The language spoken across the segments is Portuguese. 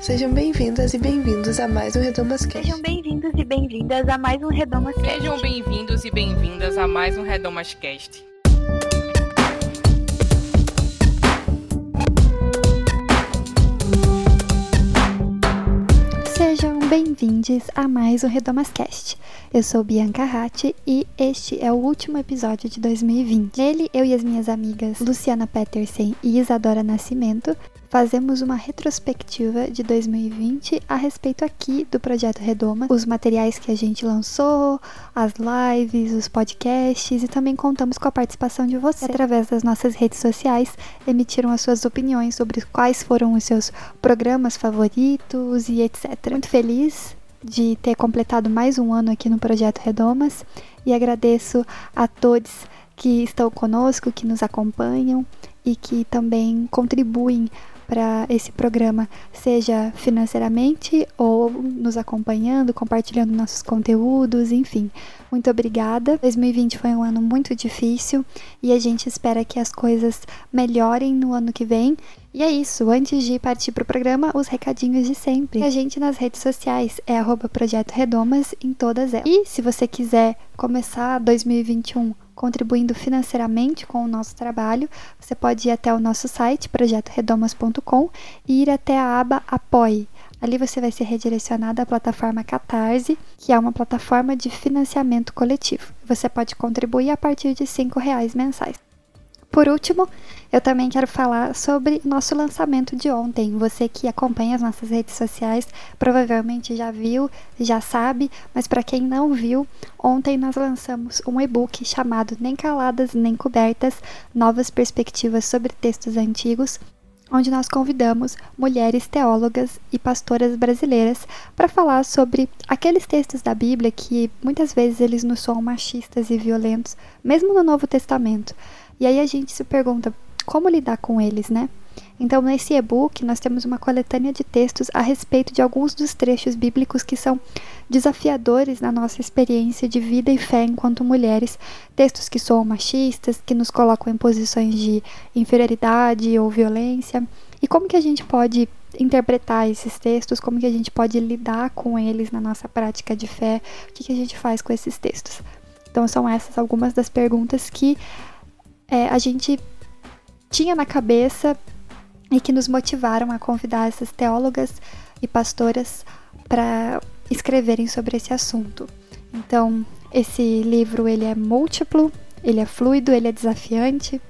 Sejam bem-vindas e bem-vindos a mais um Redomas Cast. Sejam bem-vindos e bem-vindas a mais um Redomas Cast. Sejam bem-vindos e bem-vindas a mais um Redomas Cast. Sejam bem-vindos a mais um Redomascast. Eu sou Bianca Ratti e este é o último episódio de 2020. Nele, eu e as minhas amigas Luciana Petersen e Isadora Nascimento fazemos uma retrospectiva de 2020 a respeito aqui do projeto Redoma, os materiais que a gente lançou, as lives, os podcasts e também contamos com a participação de você através das nossas redes sociais, emitiram as suas opiniões sobre quais foram os seus programas favoritos e etc. Muito feliz de ter completado mais um ano aqui no projeto Redomas e agradeço a todos que estão conosco, que nos acompanham e que também contribuem para esse programa, seja financeiramente ou nos acompanhando, compartilhando nossos conteúdos, enfim. Muito obrigada. 2020 foi um ano muito difícil e a gente espera que as coisas melhorem no ano que vem. E é isso, antes de partir para o programa, os recadinhos de sempre. A gente nas redes sociais é Projeto Redomas em todas elas. E se você quiser começar 2021 contribuindo financeiramente com o nosso trabalho, você pode ir até o nosso site, projetoredomas.com, e ir até a aba Apoie. Ali você vai ser redirecionado à plataforma Catarse, que é uma plataforma de financiamento coletivo. Você pode contribuir a partir de R$ reais mensais. Por último, eu também quero falar sobre nosso lançamento de ontem. Você que acompanha as nossas redes sociais provavelmente já viu, já sabe, mas para quem não viu, ontem nós lançamos um e-book chamado Nem Caladas Nem Cobertas Novas Perspectivas sobre Textos Antigos onde nós convidamos mulheres teólogas e pastoras brasileiras para falar sobre aqueles textos da Bíblia que muitas vezes eles nos soam machistas e violentos, mesmo no Novo Testamento. E aí a gente se pergunta como lidar com eles, né? Então, nesse e-book, nós temos uma coletânea de textos a respeito de alguns dos trechos bíblicos que são desafiadores na nossa experiência de vida e fé enquanto mulheres. Textos que são machistas, que nos colocam em posições de inferioridade ou violência. E como que a gente pode interpretar esses textos, como que a gente pode lidar com eles na nossa prática de fé, o que, que a gente faz com esses textos. Então, são essas algumas das perguntas que é, a gente tinha na cabeça e que nos motivaram a convidar essas teólogas e pastoras para escreverem sobre esse assunto. Então, esse livro ele é múltiplo, ele é fluido, ele é desafiante.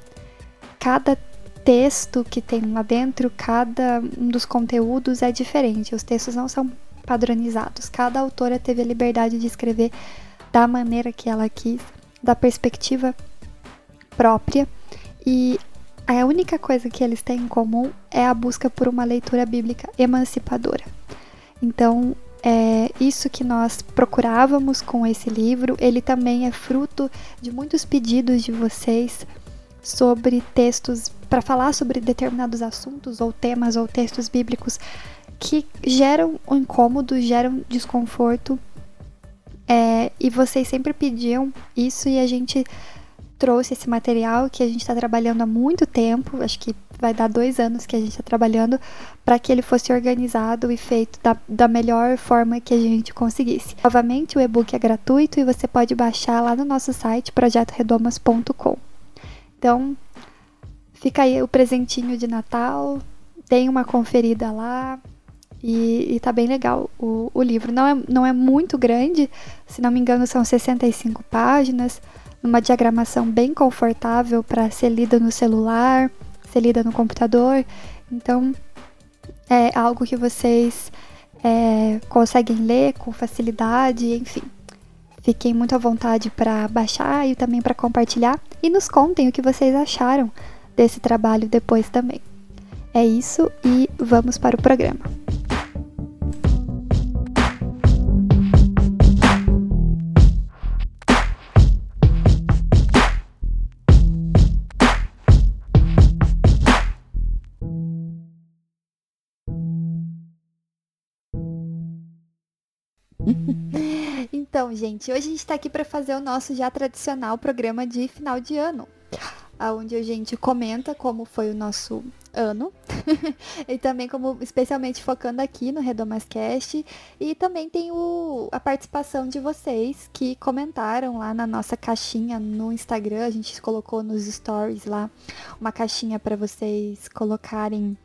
Cada texto que tem lá dentro, cada um dos conteúdos é diferente. Os textos não são padronizados. Cada autora teve a liberdade de escrever da maneira que ela quis, da perspectiva própria e a única coisa que eles têm em comum é a busca por uma leitura bíblica emancipadora. Então, é isso que nós procurávamos com esse livro. Ele também é fruto de muitos pedidos de vocês sobre textos para falar sobre determinados assuntos ou temas ou textos bíblicos que geram um incômodo, geram desconforto. É, e vocês sempre pediam isso e a gente trouxe esse material que a gente está trabalhando há muito tempo, acho que vai dar dois anos que a gente está trabalhando, para que ele fosse organizado e feito da, da melhor forma que a gente conseguisse. Novamente, o e-book é gratuito e você pode baixar lá no nosso site, projetoredomas.com. Então, fica aí o presentinho de Natal, tem uma conferida lá. E, e tá bem legal o, o livro. Não é, não é muito grande, se não me engano, são 65 páginas numa diagramação bem confortável para ser lida no celular, ser lida no computador. Então, é algo que vocês é, conseguem ler com facilidade, enfim. Fiquem muito à vontade para baixar e também para compartilhar e nos contem o que vocês acharam desse trabalho depois também. É isso e vamos para o programa. Gente, hoje a gente está aqui para fazer o nosso já tradicional programa de final de ano. onde a gente comenta como foi o nosso ano e também como especialmente focando aqui no Redomascast e também tem o, a participação de vocês que comentaram lá na nossa caixinha no Instagram, a gente colocou nos stories lá uma caixinha para vocês colocarem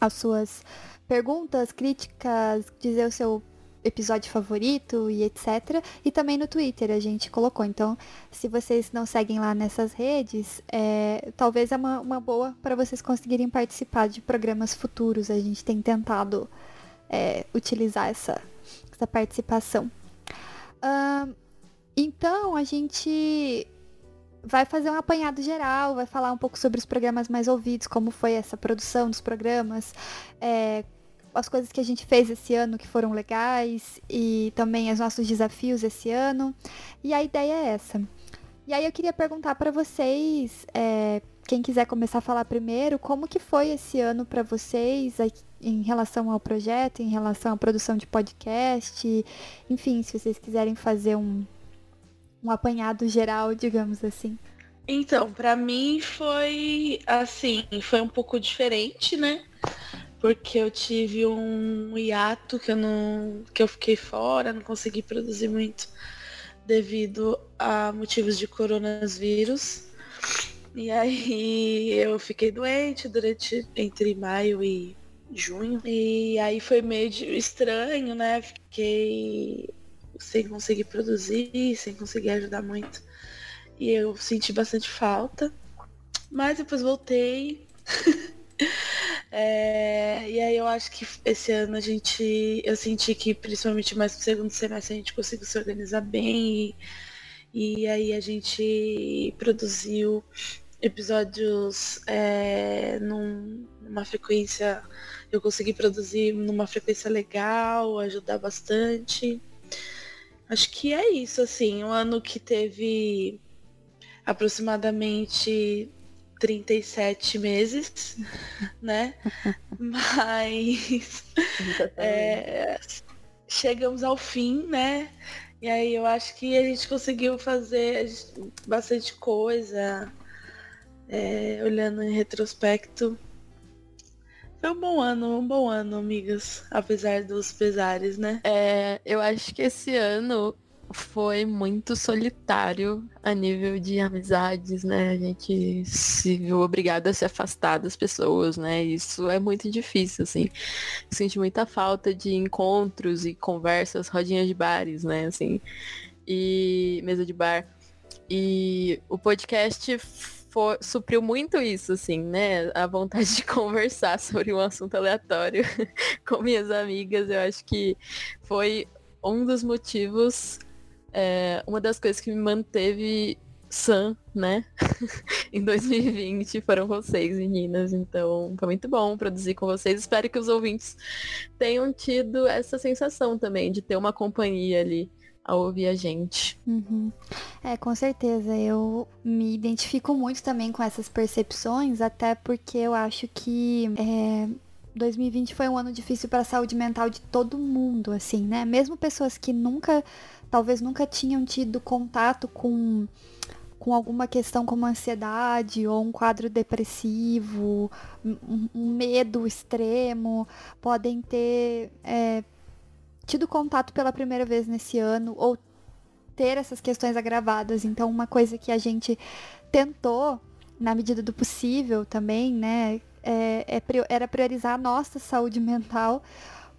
as suas perguntas, críticas, dizer o seu episódio favorito e etc. E também no Twitter a gente colocou. Então, se vocês não seguem lá nessas redes, é, talvez é uma, uma boa para vocês conseguirem participar de programas futuros. A gente tem tentado é, utilizar essa, essa participação. Uh, então, a gente vai fazer um apanhado geral, vai falar um pouco sobre os programas mais ouvidos, como foi essa produção dos programas, é, as coisas que a gente fez esse ano que foram legais e também os nossos desafios esse ano. E a ideia é essa. E aí eu queria perguntar para vocês, é, quem quiser começar a falar primeiro, como que foi esse ano para vocês em relação ao projeto, em relação à produção de podcast, enfim, se vocês quiserem fazer um, um apanhado geral, digamos assim. Então, para mim foi assim, foi um pouco diferente, né? Porque eu tive um hiato que eu não que eu fiquei fora, não consegui produzir muito devido a motivos de coronavírus. E aí eu fiquei doente durante entre maio e junho. E aí foi meio estranho, né? Fiquei sem conseguir produzir, sem conseguir ajudar muito. E eu senti bastante falta. Mas depois voltei. É, e aí eu acho que esse ano a gente. Eu senti que principalmente mais no segundo semestre a gente conseguiu se organizar bem e, e aí a gente produziu episódios é, num, numa frequência. Eu consegui produzir numa frequência legal, ajudar bastante. Acho que é isso, assim, um ano que teve aproximadamente 37 meses, né? Mas é, chegamos ao fim, né? E aí eu acho que a gente conseguiu fazer bastante coisa, é, olhando em retrospecto. Foi um bom ano, um bom ano, amigas, apesar dos pesares, né? É, eu acho que esse ano foi muito solitário a nível de amizades, né? A gente se viu obrigado a se afastar das pessoas, né? Isso é muito difícil, assim. Senti muita falta de encontros e conversas, rodinhas de bares, né? Assim, e mesa de bar. E o podcast for, supriu muito isso, assim, né? A vontade de conversar sobre um assunto aleatório com minhas amigas. Eu acho que foi um dos motivos é, uma das coisas que me manteve sã, né? em 2020 foram vocês, meninas. Então, foi muito bom produzir com vocês. Espero que os ouvintes tenham tido essa sensação também de ter uma companhia ali a ouvir a gente. Uhum. É, com certeza. Eu me identifico muito também com essas percepções, até porque eu acho que é, 2020 foi um ano difícil para a saúde mental de todo mundo, assim, né? Mesmo pessoas que nunca talvez nunca tinham tido contato com com alguma questão como ansiedade ou um quadro depressivo, um, medo extremo, podem ter é, tido contato pela primeira vez nesse ano ou ter essas questões agravadas. Então, uma coisa que a gente tentou, na medida do possível também, né, é, é, era priorizar a nossa saúde mental,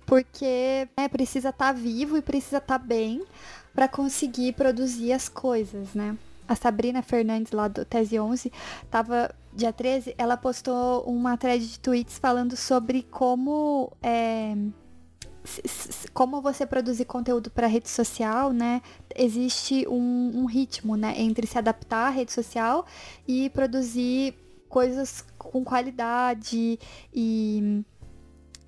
porque né, precisa estar tá vivo e precisa estar tá bem para conseguir produzir as coisas, né? A Sabrina Fernandes, lá do Tese 11, tava dia 13, ela postou uma thread de tweets falando sobre como é, como você produzir conteúdo para rede social, né? Existe um, um, ritmo, né, entre se adaptar à rede social e produzir coisas com qualidade e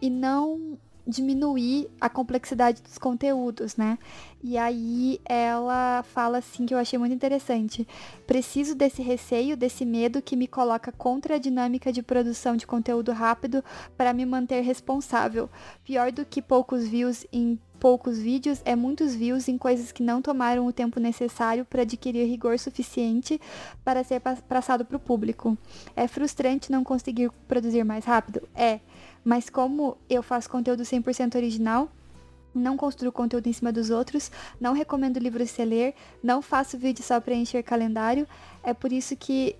e não diminuir a complexidade dos conteúdos, né? E aí ela fala assim que eu achei muito interessante. Preciso desse receio, desse medo que me coloca contra a dinâmica de produção de conteúdo rápido para me manter responsável. Pior do que poucos views em poucos vídeos é muitos views em coisas que não tomaram o tempo necessário para adquirir rigor suficiente para ser passado para o público. É frustrante não conseguir produzir mais rápido? É. Mas como eu faço conteúdo 100% original, não construo conteúdo em cima dos outros, não recomendo livros se ler, não faço vídeo só para encher calendário. É por isso que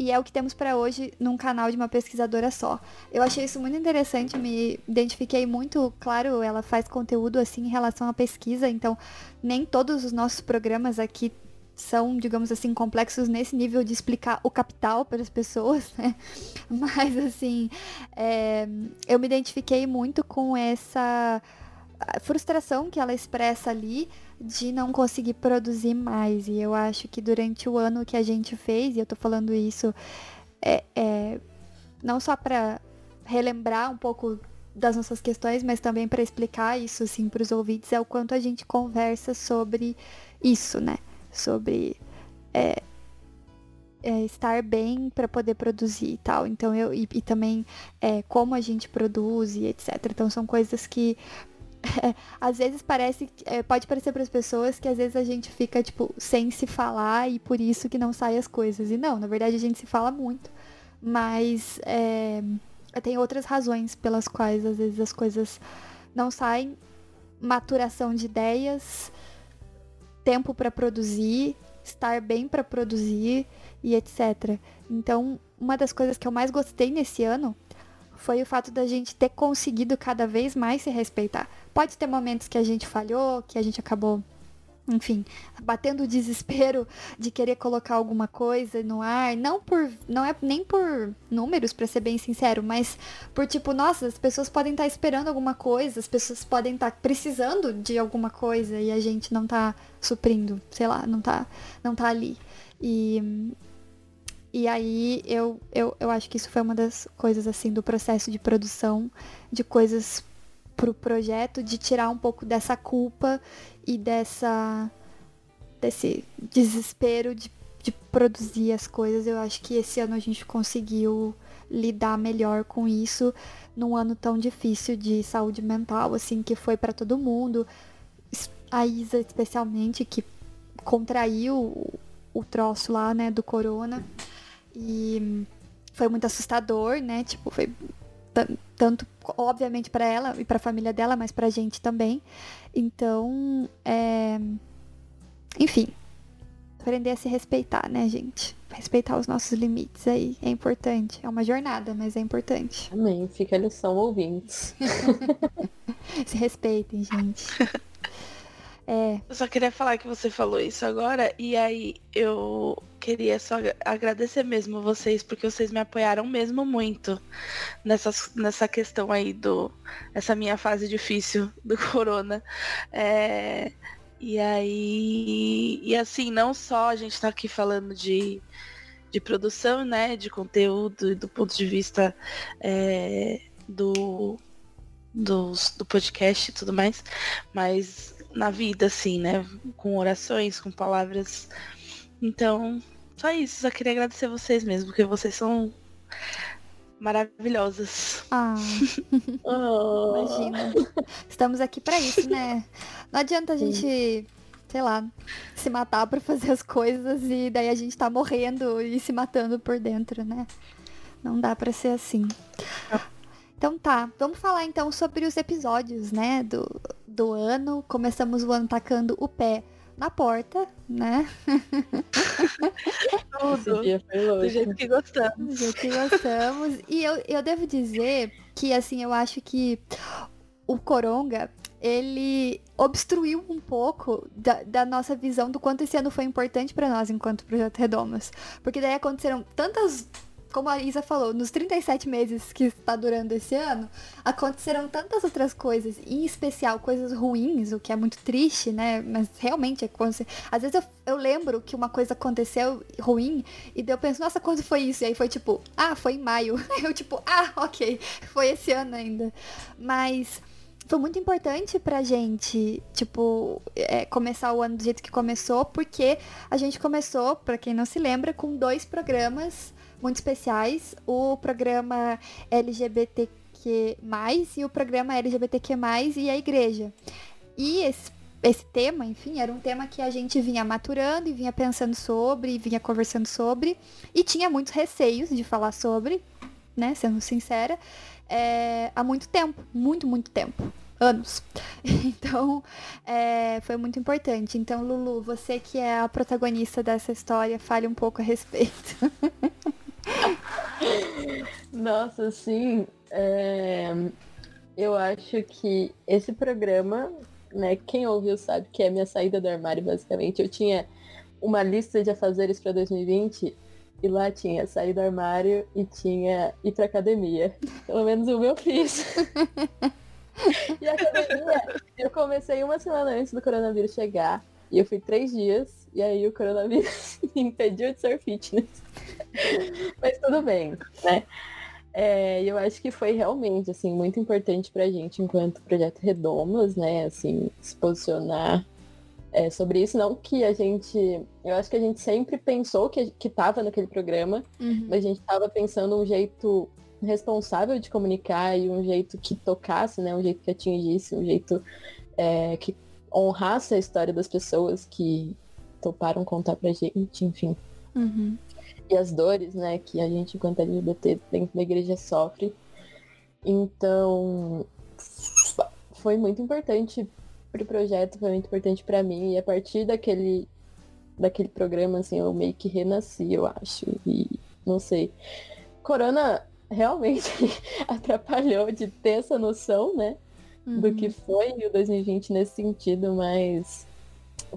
e é o que temos para hoje num canal de uma pesquisadora só. Eu achei isso muito interessante, me identifiquei muito, claro, ela faz conteúdo assim em relação à pesquisa, então nem todos os nossos programas aqui são, digamos assim, complexos nesse nível de explicar o capital para as pessoas, né? Mas assim, é, eu me identifiquei muito com essa frustração que ela expressa ali de não conseguir produzir mais. E eu acho que durante o ano que a gente fez, e eu tô falando isso é, é não só para relembrar um pouco das nossas questões, mas também para explicar isso assim para os ouvintes, é o quanto a gente conversa sobre isso, né? Sobre é, é, estar bem para poder produzir e tal. Então eu e, e também é, como a gente produz e etc. Então são coisas que às vezes parece, é, pode parecer para as pessoas que às vezes a gente fica, tipo, sem se falar e por isso que não saem as coisas. E não, na verdade a gente se fala muito. Mas é, tem outras razões pelas quais às vezes as coisas não saem. Maturação de ideias, tempo para produzir, estar bem para produzir e etc. Então, uma das coisas que eu mais gostei nesse ano foi o fato da gente ter conseguido cada vez mais se respeitar. Pode ter momentos que a gente falhou, que a gente acabou enfim, batendo o desespero de querer colocar alguma coisa no ar, não por não é nem por números para ser bem sincero, mas por tipo, nossa, as pessoas podem estar tá esperando alguma coisa, as pessoas podem estar tá precisando de alguma coisa e a gente não tá suprindo, sei lá, não tá não tá ali. E e aí eu, eu, eu acho que isso foi uma das coisas assim do processo de produção de coisas pro projeto, de tirar um pouco dessa culpa e dessa desse desespero de, de produzir as coisas. Eu acho que esse ano a gente conseguiu lidar melhor com isso num ano tão difícil de saúde mental, assim, que foi para todo mundo. A Isa, especialmente, que contraiu o, o troço lá, né, do corona. E foi muito assustador, né? Tipo, foi tanto obviamente para ela e para a família dela, mas para a gente também. Então, é... enfim, aprender a se respeitar, né, gente? Respeitar os nossos limites aí é importante. É uma jornada, mas é importante. Amém. Fica a lição ouvintes. se respeitem, gente. É. Eu só queria falar que você falou isso agora, e aí eu queria só agradecer mesmo vocês, porque vocês me apoiaram mesmo muito nessa, nessa questão aí do. essa minha fase difícil do corona. É, e aí. E assim, não só a gente tá aqui falando de, de produção, né? De conteúdo do ponto de vista é, do, do podcast e tudo mais, mas na vida, assim, né? Com orações, com palavras. Então, só isso. Só queria agradecer vocês mesmo, porque vocês são maravilhosas. Ah. oh. Imagina. Estamos aqui para isso, né? Não adianta a gente, sei lá, se matar para fazer as coisas e daí a gente tá morrendo e se matando por dentro, né? Não dá para ser assim. Então tá, vamos falar então sobre os episódios, né, do, do ano. Começamos o ano tacando o pé na porta, né? Tudo. Do jeito que gostamos. Do jeito que gostamos. E eu, eu devo dizer que, assim, eu acho que o Coronga, ele obstruiu um pouco da, da, nossa visão do quanto esse ano foi importante para nós enquanto Projeto Redomas. Porque daí aconteceram tantas como a Isa falou, nos 37 meses que está durando esse ano, aconteceram tantas outras coisas, em especial coisas ruins, o que é muito triste, né? Mas realmente aconteceu. Às vezes eu, eu lembro que uma coisa aconteceu ruim e daí eu penso, nossa, quando foi isso? E aí foi tipo, ah, foi em maio. Eu tipo, ah, ok, foi esse ano ainda. Mas foi muito importante pra gente, tipo, é, começar o ano do jeito que começou, porque a gente começou, pra quem não se lembra, com dois programas muito especiais. O programa LGBTQ e o programa LGBTQ+, e a igreja. E esse, esse tema, enfim, era um tema que a gente vinha maturando e vinha pensando sobre, e vinha conversando sobre, e tinha muitos receios de falar sobre, né, sendo sincera, é, há muito tempo, muito, muito tempo anos. Então, é, foi muito importante. Então, Lulu, você que é a protagonista dessa história, fale um pouco a respeito. Nossa, sim. É... Eu acho que esse programa, né, quem ouviu sabe que é minha saída do armário, basicamente. Eu tinha uma lista de afazeres para 2020 e lá tinha sair do armário e tinha ir pra academia. Pelo menos o meu fiz. e a academia, eu comecei uma semana antes do coronavírus chegar. E eu fui três dias, e aí o coronavírus me impediu de ser fitness. Mas tudo bem, né? É, eu acho que foi realmente, assim, muito importante pra gente, enquanto Projeto Redomas, né, assim, se posicionar é, sobre isso. Não que a gente. Eu acho que a gente sempre pensou que, que tava naquele programa, uhum. mas a gente tava pensando um jeito responsável de comunicar e um jeito que tocasse, né? Um jeito que atingisse, um jeito é, que honrasse a história das pessoas que toparam contar pra gente, enfim. Uhum. E as dores, né, que a gente, enquanto LGBT, dentro da igreja sofre. Então, foi muito importante pro projeto, foi muito importante para mim. E a partir daquele, daquele programa, assim, eu meio que renasci, eu acho. E não sei. Corona realmente atrapalhou de ter essa noção, né? Uhum. Do que foi o 2020 nesse sentido, mas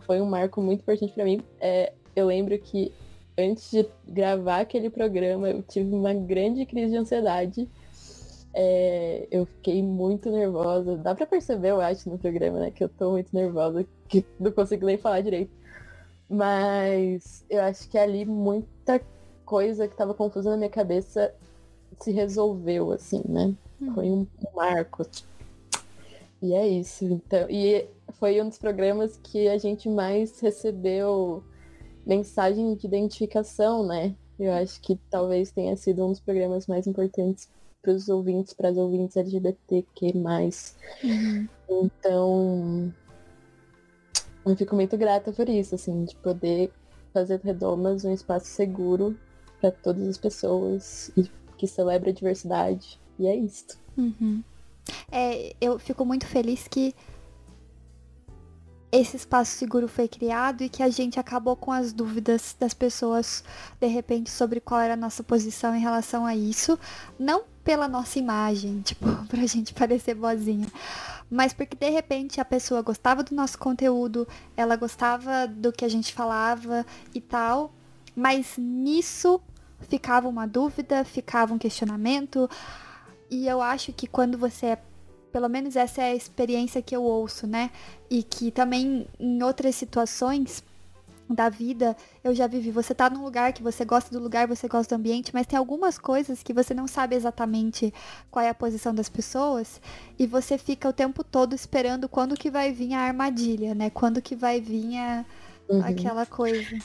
foi um marco muito importante para mim. É, eu lembro que antes de gravar aquele programa, eu tive uma grande crise de ansiedade. É, eu fiquei muito nervosa. Dá pra perceber, eu acho, no programa, né? Que eu tô muito nervosa, que não consigo nem falar direito. Mas eu acho que ali muita coisa que tava confusa na minha cabeça se resolveu, assim, né? Hum. Foi um, um marco. E é isso. Então, e foi um dos programas que a gente mais recebeu mensagem de identificação, né? Eu acho que talvez tenha sido um dos programas mais importantes para os ouvintes, para as ouvintes LGBTQ+. Uhum. Então, eu fico muito grata por isso, assim, de poder fazer Redomas um espaço seguro para todas as pessoas e que celebra a diversidade. E é isto. Uhum. É, eu fico muito feliz que esse espaço seguro foi criado e que a gente acabou com as dúvidas das pessoas, de repente, sobre qual era a nossa posição em relação a isso. Não pela nossa imagem, tipo, pra gente parecer boazinha. Mas porque de repente a pessoa gostava do nosso conteúdo, ela gostava do que a gente falava e tal. Mas nisso ficava uma dúvida, ficava um questionamento. E eu acho que quando você é pelo menos essa é a experiência que eu ouço, né? E que também em outras situações da vida eu já vivi. Você tá num lugar que você gosta do lugar, você gosta do ambiente, mas tem algumas coisas que você não sabe exatamente qual é a posição das pessoas e você fica o tempo todo esperando quando que vai vir a armadilha, né? Quando que vai vir a, uhum. aquela coisa.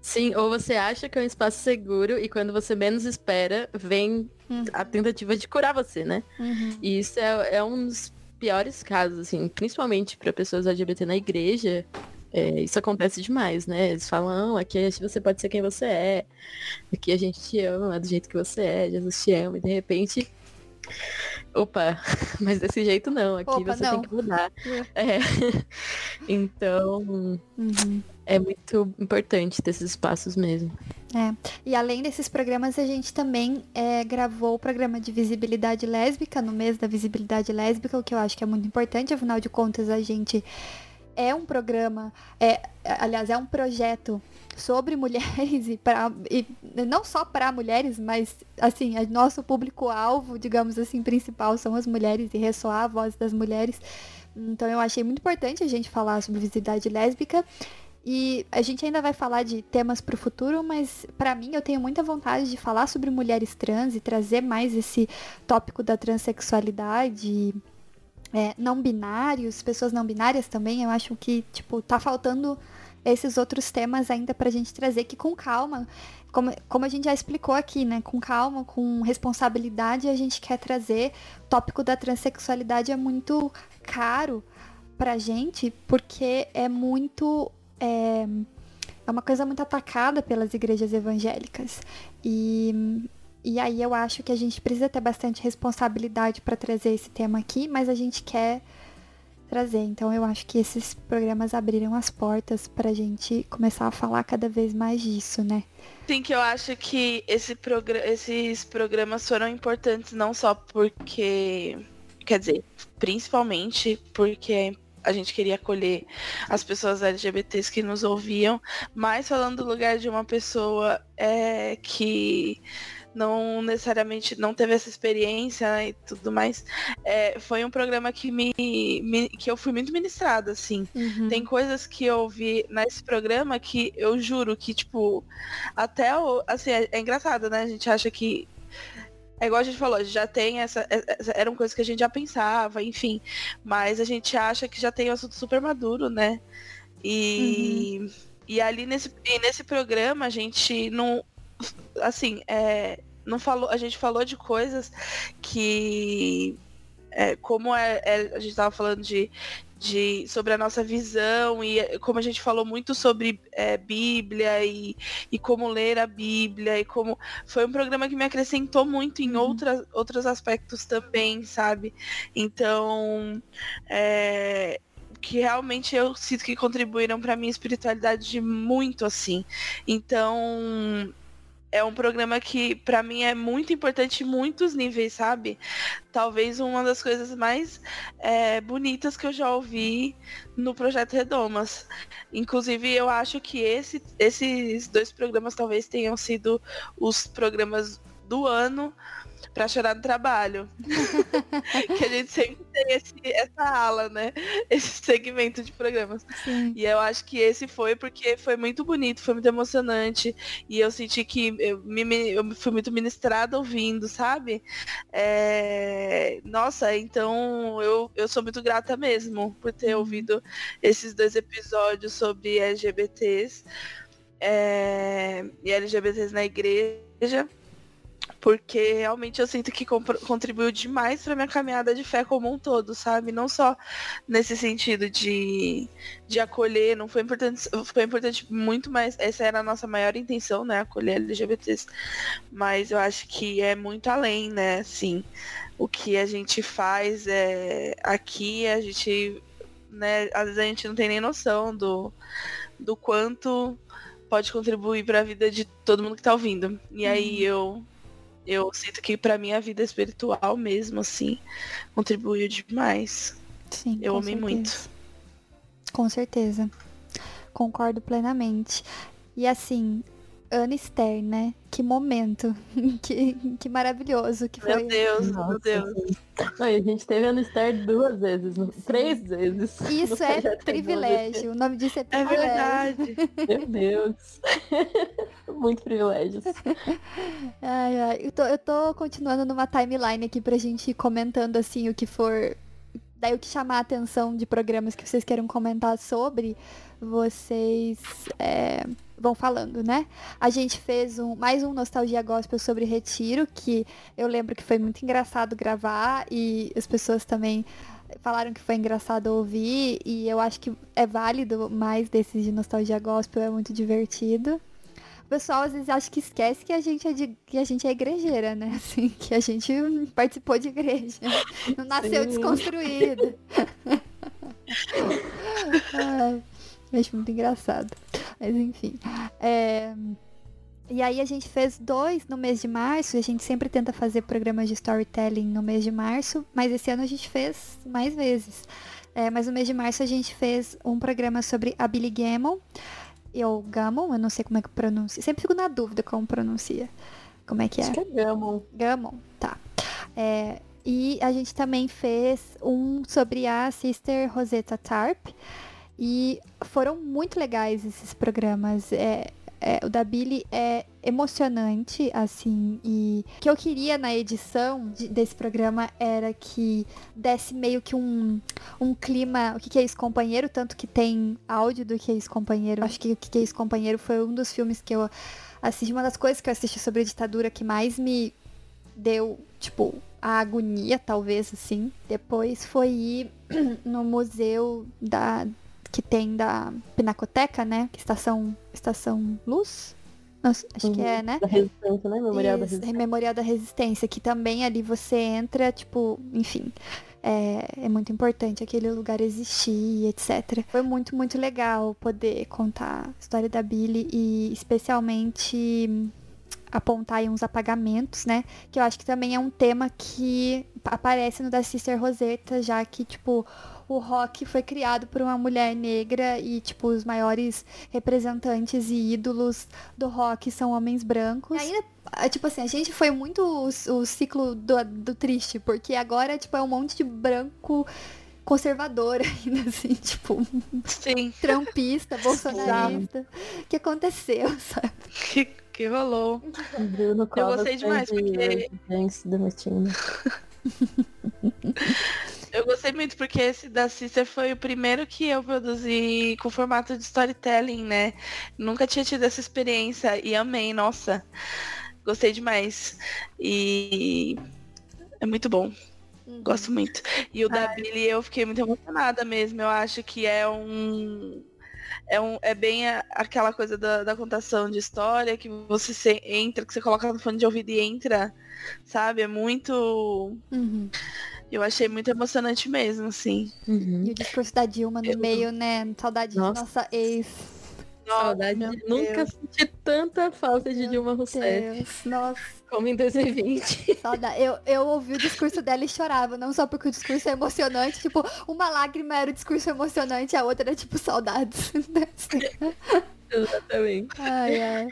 Sim, ou você acha que é um espaço seguro e quando você menos espera, vem uhum. a tentativa de curar você, né? Uhum. E isso é, é, um dos piores casos, assim, principalmente para pessoas LGBT na igreja. É, isso acontece demais, né? Eles falam, aqui você pode ser quem você é, aqui a gente te ama do jeito que você é, Jesus te ama, e de repente Opa, mas desse jeito não, aqui Opa, você não. tem que mudar. É. Então, uhum. é muito importante ter esses espaços mesmo. É. E além desses programas, a gente também é, gravou o programa de visibilidade lésbica no mês da visibilidade lésbica, o que eu acho que é muito importante, afinal de contas, a gente é um programa, é, aliás, é um projeto sobre mulheres e, pra, e não só para mulheres, mas assim, nosso público-alvo, digamos assim, principal são as mulheres e ressoar a voz das mulheres. Então eu achei muito importante a gente falar sobre visibilidade lésbica. E a gente ainda vai falar de temas para o futuro, mas para mim eu tenho muita vontade de falar sobre mulheres trans e trazer mais esse tópico da transexualidade é, não binários, pessoas não binárias também, eu acho que, tipo, tá faltando esses outros temas ainda pra gente trazer que com calma, como, como a gente já explicou aqui, né? Com calma, com responsabilidade, a gente quer trazer. O tópico da transexualidade é muito caro pra gente, porque é muito. É, é uma coisa muito atacada pelas igrejas evangélicas. E, e aí eu acho que a gente precisa ter bastante responsabilidade para trazer esse tema aqui, mas a gente quer trazer. Então eu acho que esses programas abriram as portas para a gente começar a falar cada vez mais disso, né? Sim, que eu acho que esse progr esses programas foram importantes não só porque, quer dizer, principalmente porque a gente queria acolher as pessoas LGBTs que nos ouviam, mas falando do lugar de uma pessoa é, que não necessariamente não teve essa experiência né, e tudo mais. É, foi um programa que me, me, que eu fui muito ministrada, assim. Uhum. Tem coisas que eu vi nesse programa que eu juro que, tipo, até o. Assim, é, é engraçado, né? A gente acha que é igual a gente falou, já tem essa, essa. Eram coisas que a gente já pensava, enfim. Mas a gente acha que já tem o assunto super maduro, né? E, uhum. e ali nesse, e nesse programa a gente não. Assim, é, não falou, a gente falou de coisas que. É, como é, é, a gente estava falando de, de, sobre a nossa visão e como a gente falou muito sobre é, Bíblia e, e como ler a Bíblia e como foi um programa que me acrescentou muito em uhum. outras, outros aspectos também, sabe? Então, é, que realmente eu sinto que contribuíram para minha espiritualidade muito assim. Então, é um programa que para mim é muito importante em muitos níveis, sabe? Talvez uma das coisas mais é, bonitas que eu já ouvi no projeto Redomas. Inclusive, eu acho que esse, esses dois programas talvez tenham sido os programas do ano para chorar no trabalho. que a gente sempre tem esse, essa ala, né? Esse segmento de programas. Sim. E eu acho que esse foi porque foi muito bonito, foi muito emocionante. E eu senti que eu, me, eu fui muito ministrada ouvindo, sabe? É... Nossa, então eu, eu sou muito grata mesmo por ter uhum. ouvido esses dois episódios sobre LGBTs. É... E LGBTs na igreja porque realmente eu sinto que contribuiu demais para minha caminhada de fé como um todo, sabe? Não só nesse sentido de, de acolher, não foi importante, foi importante muito mais, essa era a nossa maior intenção, né, acolher LGBTs, mas eu acho que é muito além, né, assim, o que a gente faz é aqui, a gente, né, às vezes a gente não tem nem noção do, do quanto pode contribuir para a vida de todo mundo que está ouvindo. E aí uhum. eu eu sinto que para minha vida espiritual mesmo, assim, contribuiu demais. Sim, eu amei certeza. muito. Com certeza. Concordo plenamente. E assim, Ana Esther, né? Que momento. que, que maravilhoso que foi. Meu Deus, Nossa, meu Deus. a gente teve Ana Esther duas vezes, três vezes. Isso é privilégio. O nome disso é, é privilégio. É verdade. meu Deus. Muito privilégios. Ai, ai. Eu tô, eu tô continuando numa timeline aqui pra gente ir comentando assim o que for daí o que chamar a atenção de programas que vocês queiram comentar sobre, vocês é, vão falando, né? A gente fez um, mais um Nostalgia Gospel sobre Retiro, que eu lembro que foi muito engraçado gravar e as pessoas também falaram que foi engraçado ouvir e eu acho que é válido mais desses de Nostalgia Gospel, é muito divertido. O pessoal às vezes acha que esquece que a gente é, de, que a gente é igrejeira, né? Assim, que a gente participou de igreja. Não nasceu Sim. desconstruído. Ai, acho muito engraçado. Mas enfim. É... E aí a gente fez dois no mês de março, a gente sempre tenta fazer programas de storytelling no mês de março, mas esse ano a gente fez mais vezes. É, mas no mês de março a gente fez um programa sobre a Billy Gammon, ou Gammon, eu não sei como é que pronuncia, sempre fico na dúvida como pronuncia. Como é que é? Acho que é Gammon. Gammon, tá. É, e a gente também fez um sobre a Sister Rosetta Tarp, e foram muito legais esses programas. É, é, o da Billy é emocionante, assim, e o que eu queria na edição de, desse programa era que desse meio que um, um clima, o que, que é isso, companheiro, tanto que tem áudio do que é isso, companheiro. Acho que o que, que é isso, companheiro foi um dos filmes que eu assisti, uma das coisas que eu assisti sobre a ditadura que mais me deu, tipo, a agonia, talvez, assim. Depois foi ir no museu da que tem da Pinacoteca, né? Estação, estação Luz? Nossa, acho uhum. que é, né? Da Resistência, né? Memorial Isso, da Resistência. Memorial da Resistência, que também ali você entra, tipo, enfim. É, é, muito importante aquele lugar existir, etc. Foi muito, muito legal poder contar a história da Billy e especialmente apontar aí uns apagamentos, né? Que eu acho que também é um tema que aparece no da Sister Rosetta, já que, tipo, o rock foi criado por uma mulher negra e, tipo, os maiores representantes e ídolos do rock são homens brancos. E ainda, ah, tipo assim, a gente foi muito o, o ciclo do, do triste, porque agora, tipo, é um monte de branco conservador ainda, assim, tipo. Sim. Trampista, bolsonarista. O que aconteceu, sabe? Que, rolou. Eu gostei demais, porque. Eu gostei muito porque esse da Sister foi o primeiro que eu produzi com formato de storytelling, né? Nunca tinha tido essa experiência e amei, nossa. Gostei demais. E é muito bom. Uhum. Gosto muito. E o Ai. da Billy eu fiquei muito emocionada mesmo. Eu acho que é um. É, um, é bem a, aquela coisa da, da, contação de história que você se, entra, que você coloca no fone de ouvido e entra, sabe? É muito. Uhum. Eu achei muito emocionante mesmo, assim. Uhum. E o discurso da Dilma no eu... meio, né? Saudade nossa. de nossa ex. Saudade. Nunca senti tanta falta de Dilma Rousseff. Nossa. Como em 2020. Saudade. Eu, eu ouvi o discurso dela e chorava. Não só porque o discurso é emocionante. Tipo, uma lágrima era o discurso emocionante, a outra era tipo saudades. Exatamente. Ai, ai.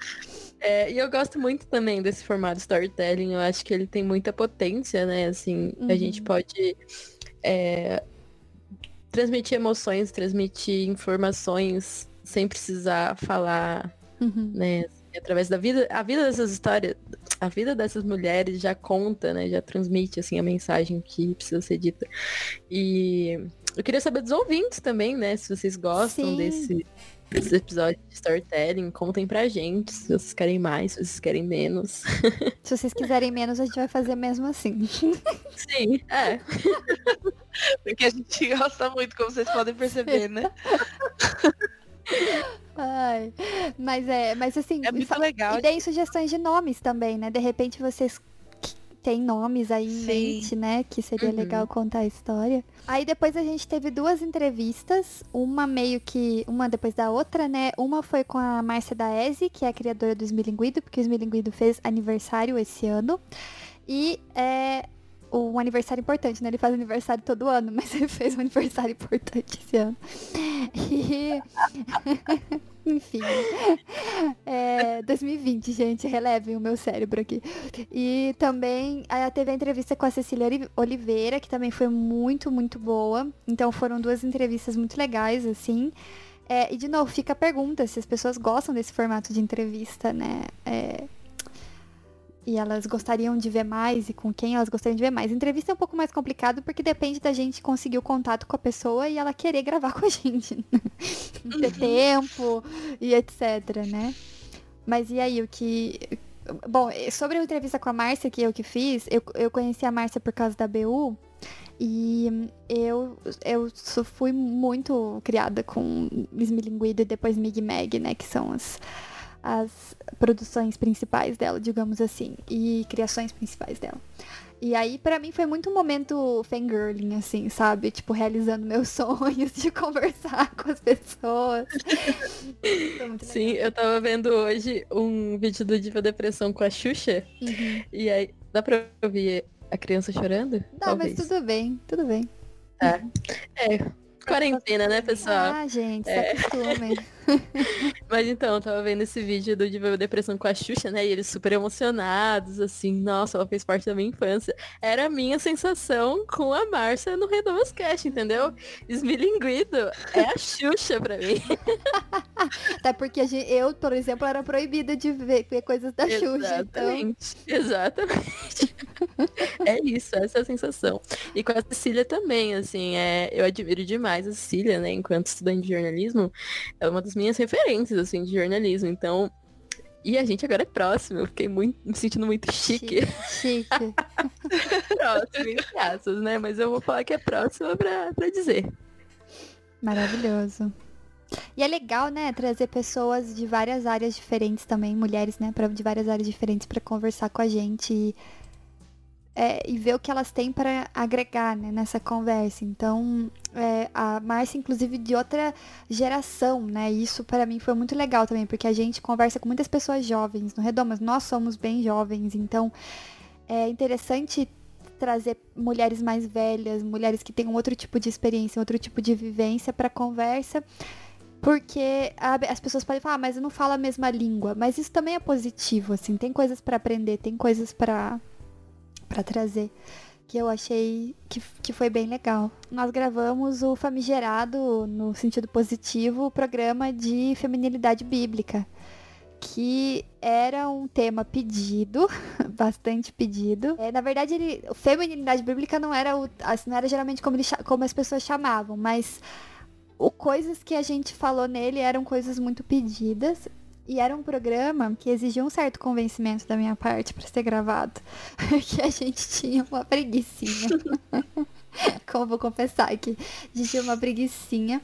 É, e eu gosto muito também desse formato storytelling. Eu acho que ele tem muita potência, né? Assim, uhum. a gente pode é, transmitir emoções, transmitir informações sem precisar falar, uhum. né? Assim, através da vida, a vida dessas histórias, a vida dessas mulheres já conta, né? Já transmite assim a mensagem que precisa ser dita. E eu queria saber dos ouvintes também, né? Se vocês gostam Sim. desse esses episódios de storytelling. Contem pra gente se vocês querem mais, se vocês querem menos. Se vocês quiserem menos, a gente vai fazer mesmo assim. Sim, é. Porque a gente gosta muito, como vocês podem perceber, né? Ai, mas é, mas assim, é muito legal. E deem sugestões de nomes também, né? De repente vocês tem nomes aí em Sim. mente, né? Que seria uhum. legal contar a história. Aí depois a gente teve duas entrevistas, uma meio que, uma depois da outra, né? Uma foi com a Márcia Daese, que é a criadora do Esmilinguido, porque o Esmilinguido fez aniversário esse ano. E é, um aniversário importante, né? Ele faz aniversário todo ano, mas ele fez um aniversário importante esse ano. E... Enfim. É, 2020, gente, relevem o meu cérebro aqui. E também teve a entrevista com a Cecília Oliveira, que também foi muito, muito boa. Então foram duas entrevistas muito legais, assim. É, e de novo, fica a pergunta se as pessoas gostam desse formato de entrevista, né? É, e elas gostariam de ver mais e com quem elas gostariam de ver mais. Entrevista é um pouco mais complicado porque depende da gente conseguir o contato com a pessoa e ela querer gravar com a gente. Ter uhum. tempo e etc, né? Mas e aí, o que. Bom, sobre a entrevista com a Márcia, que eu que fiz, eu, eu conheci a Márcia por causa da BU. E eu, eu fui muito criada com Esmilinguido e depois Mig Mag, né? Que são as, as produções principais dela, digamos assim, e criações principais dela. E aí, para mim, foi muito um momento fangirling, assim, sabe? Tipo, realizando meus sonhos de conversar com as pessoas. Sim, eu tava vendo hoje um vídeo do Diva Depressão com a Xuxa. Uhum. E aí, dá pra ouvir a criança chorando? Dá, Talvez. mas tudo bem, tudo bem. Tá. É, quarentena, né, pessoal? Ah, gente, é. se acostume. Mas então, eu tava vendo esse vídeo do Diva Depressão com a Xuxa, né? E eles super emocionados, assim, nossa, ela fez parte da minha infância. Era a minha sensação com a Márcia no Redomas Cast, entendeu? Esmilinguido é a Xuxa pra mim. Até porque gente, eu, por exemplo, era proibida de ver, ver coisas da Xuxa. Então... Exatamente. é isso, essa é a sensação. E com a Cecília também, assim, é, eu admiro demais a Cecília, né? Enquanto estudante de jornalismo, é uma das minhas referências, assim, de jornalismo. Então, e a gente agora é próximo. Eu fiquei muito, me sentindo muito chique. Chique. próximo, entre aspas, né? Mas eu vou falar que é próximo pra, pra dizer. Maravilhoso. E é legal, né, trazer pessoas de várias áreas diferentes também, mulheres, né, pra, de várias áreas diferentes para conversar com a gente e, é, e ver o que elas têm para agregar, né, nessa conversa. Então, é, a Márcia, inclusive, de outra geração, né, isso para mim foi muito legal também, porque a gente conversa com muitas pessoas jovens no Redomas, nós somos bem jovens, então é interessante trazer mulheres mais velhas, mulheres que tenham outro tipo de experiência, outro tipo de vivência para conversa porque as pessoas podem falar, ah, mas eu não falo a mesma língua. Mas isso também é positivo, assim. Tem coisas para aprender, tem coisas para para trazer que eu achei que, que foi bem legal. Nós gravamos o famigerado, no sentido positivo, o programa de feminilidade bíblica, que era um tema pedido, bastante pedido. É, na verdade, ele, feminilidade bíblica não era, o, não era geralmente como, ele, como as pessoas chamavam, mas o coisas que a gente falou nele eram coisas muito pedidas. E era um programa que exigia um certo convencimento da minha parte para ser gravado. que a gente tinha uma preguiçinha. Como vou confessar aqui. A gente tinha uma preguiçinha.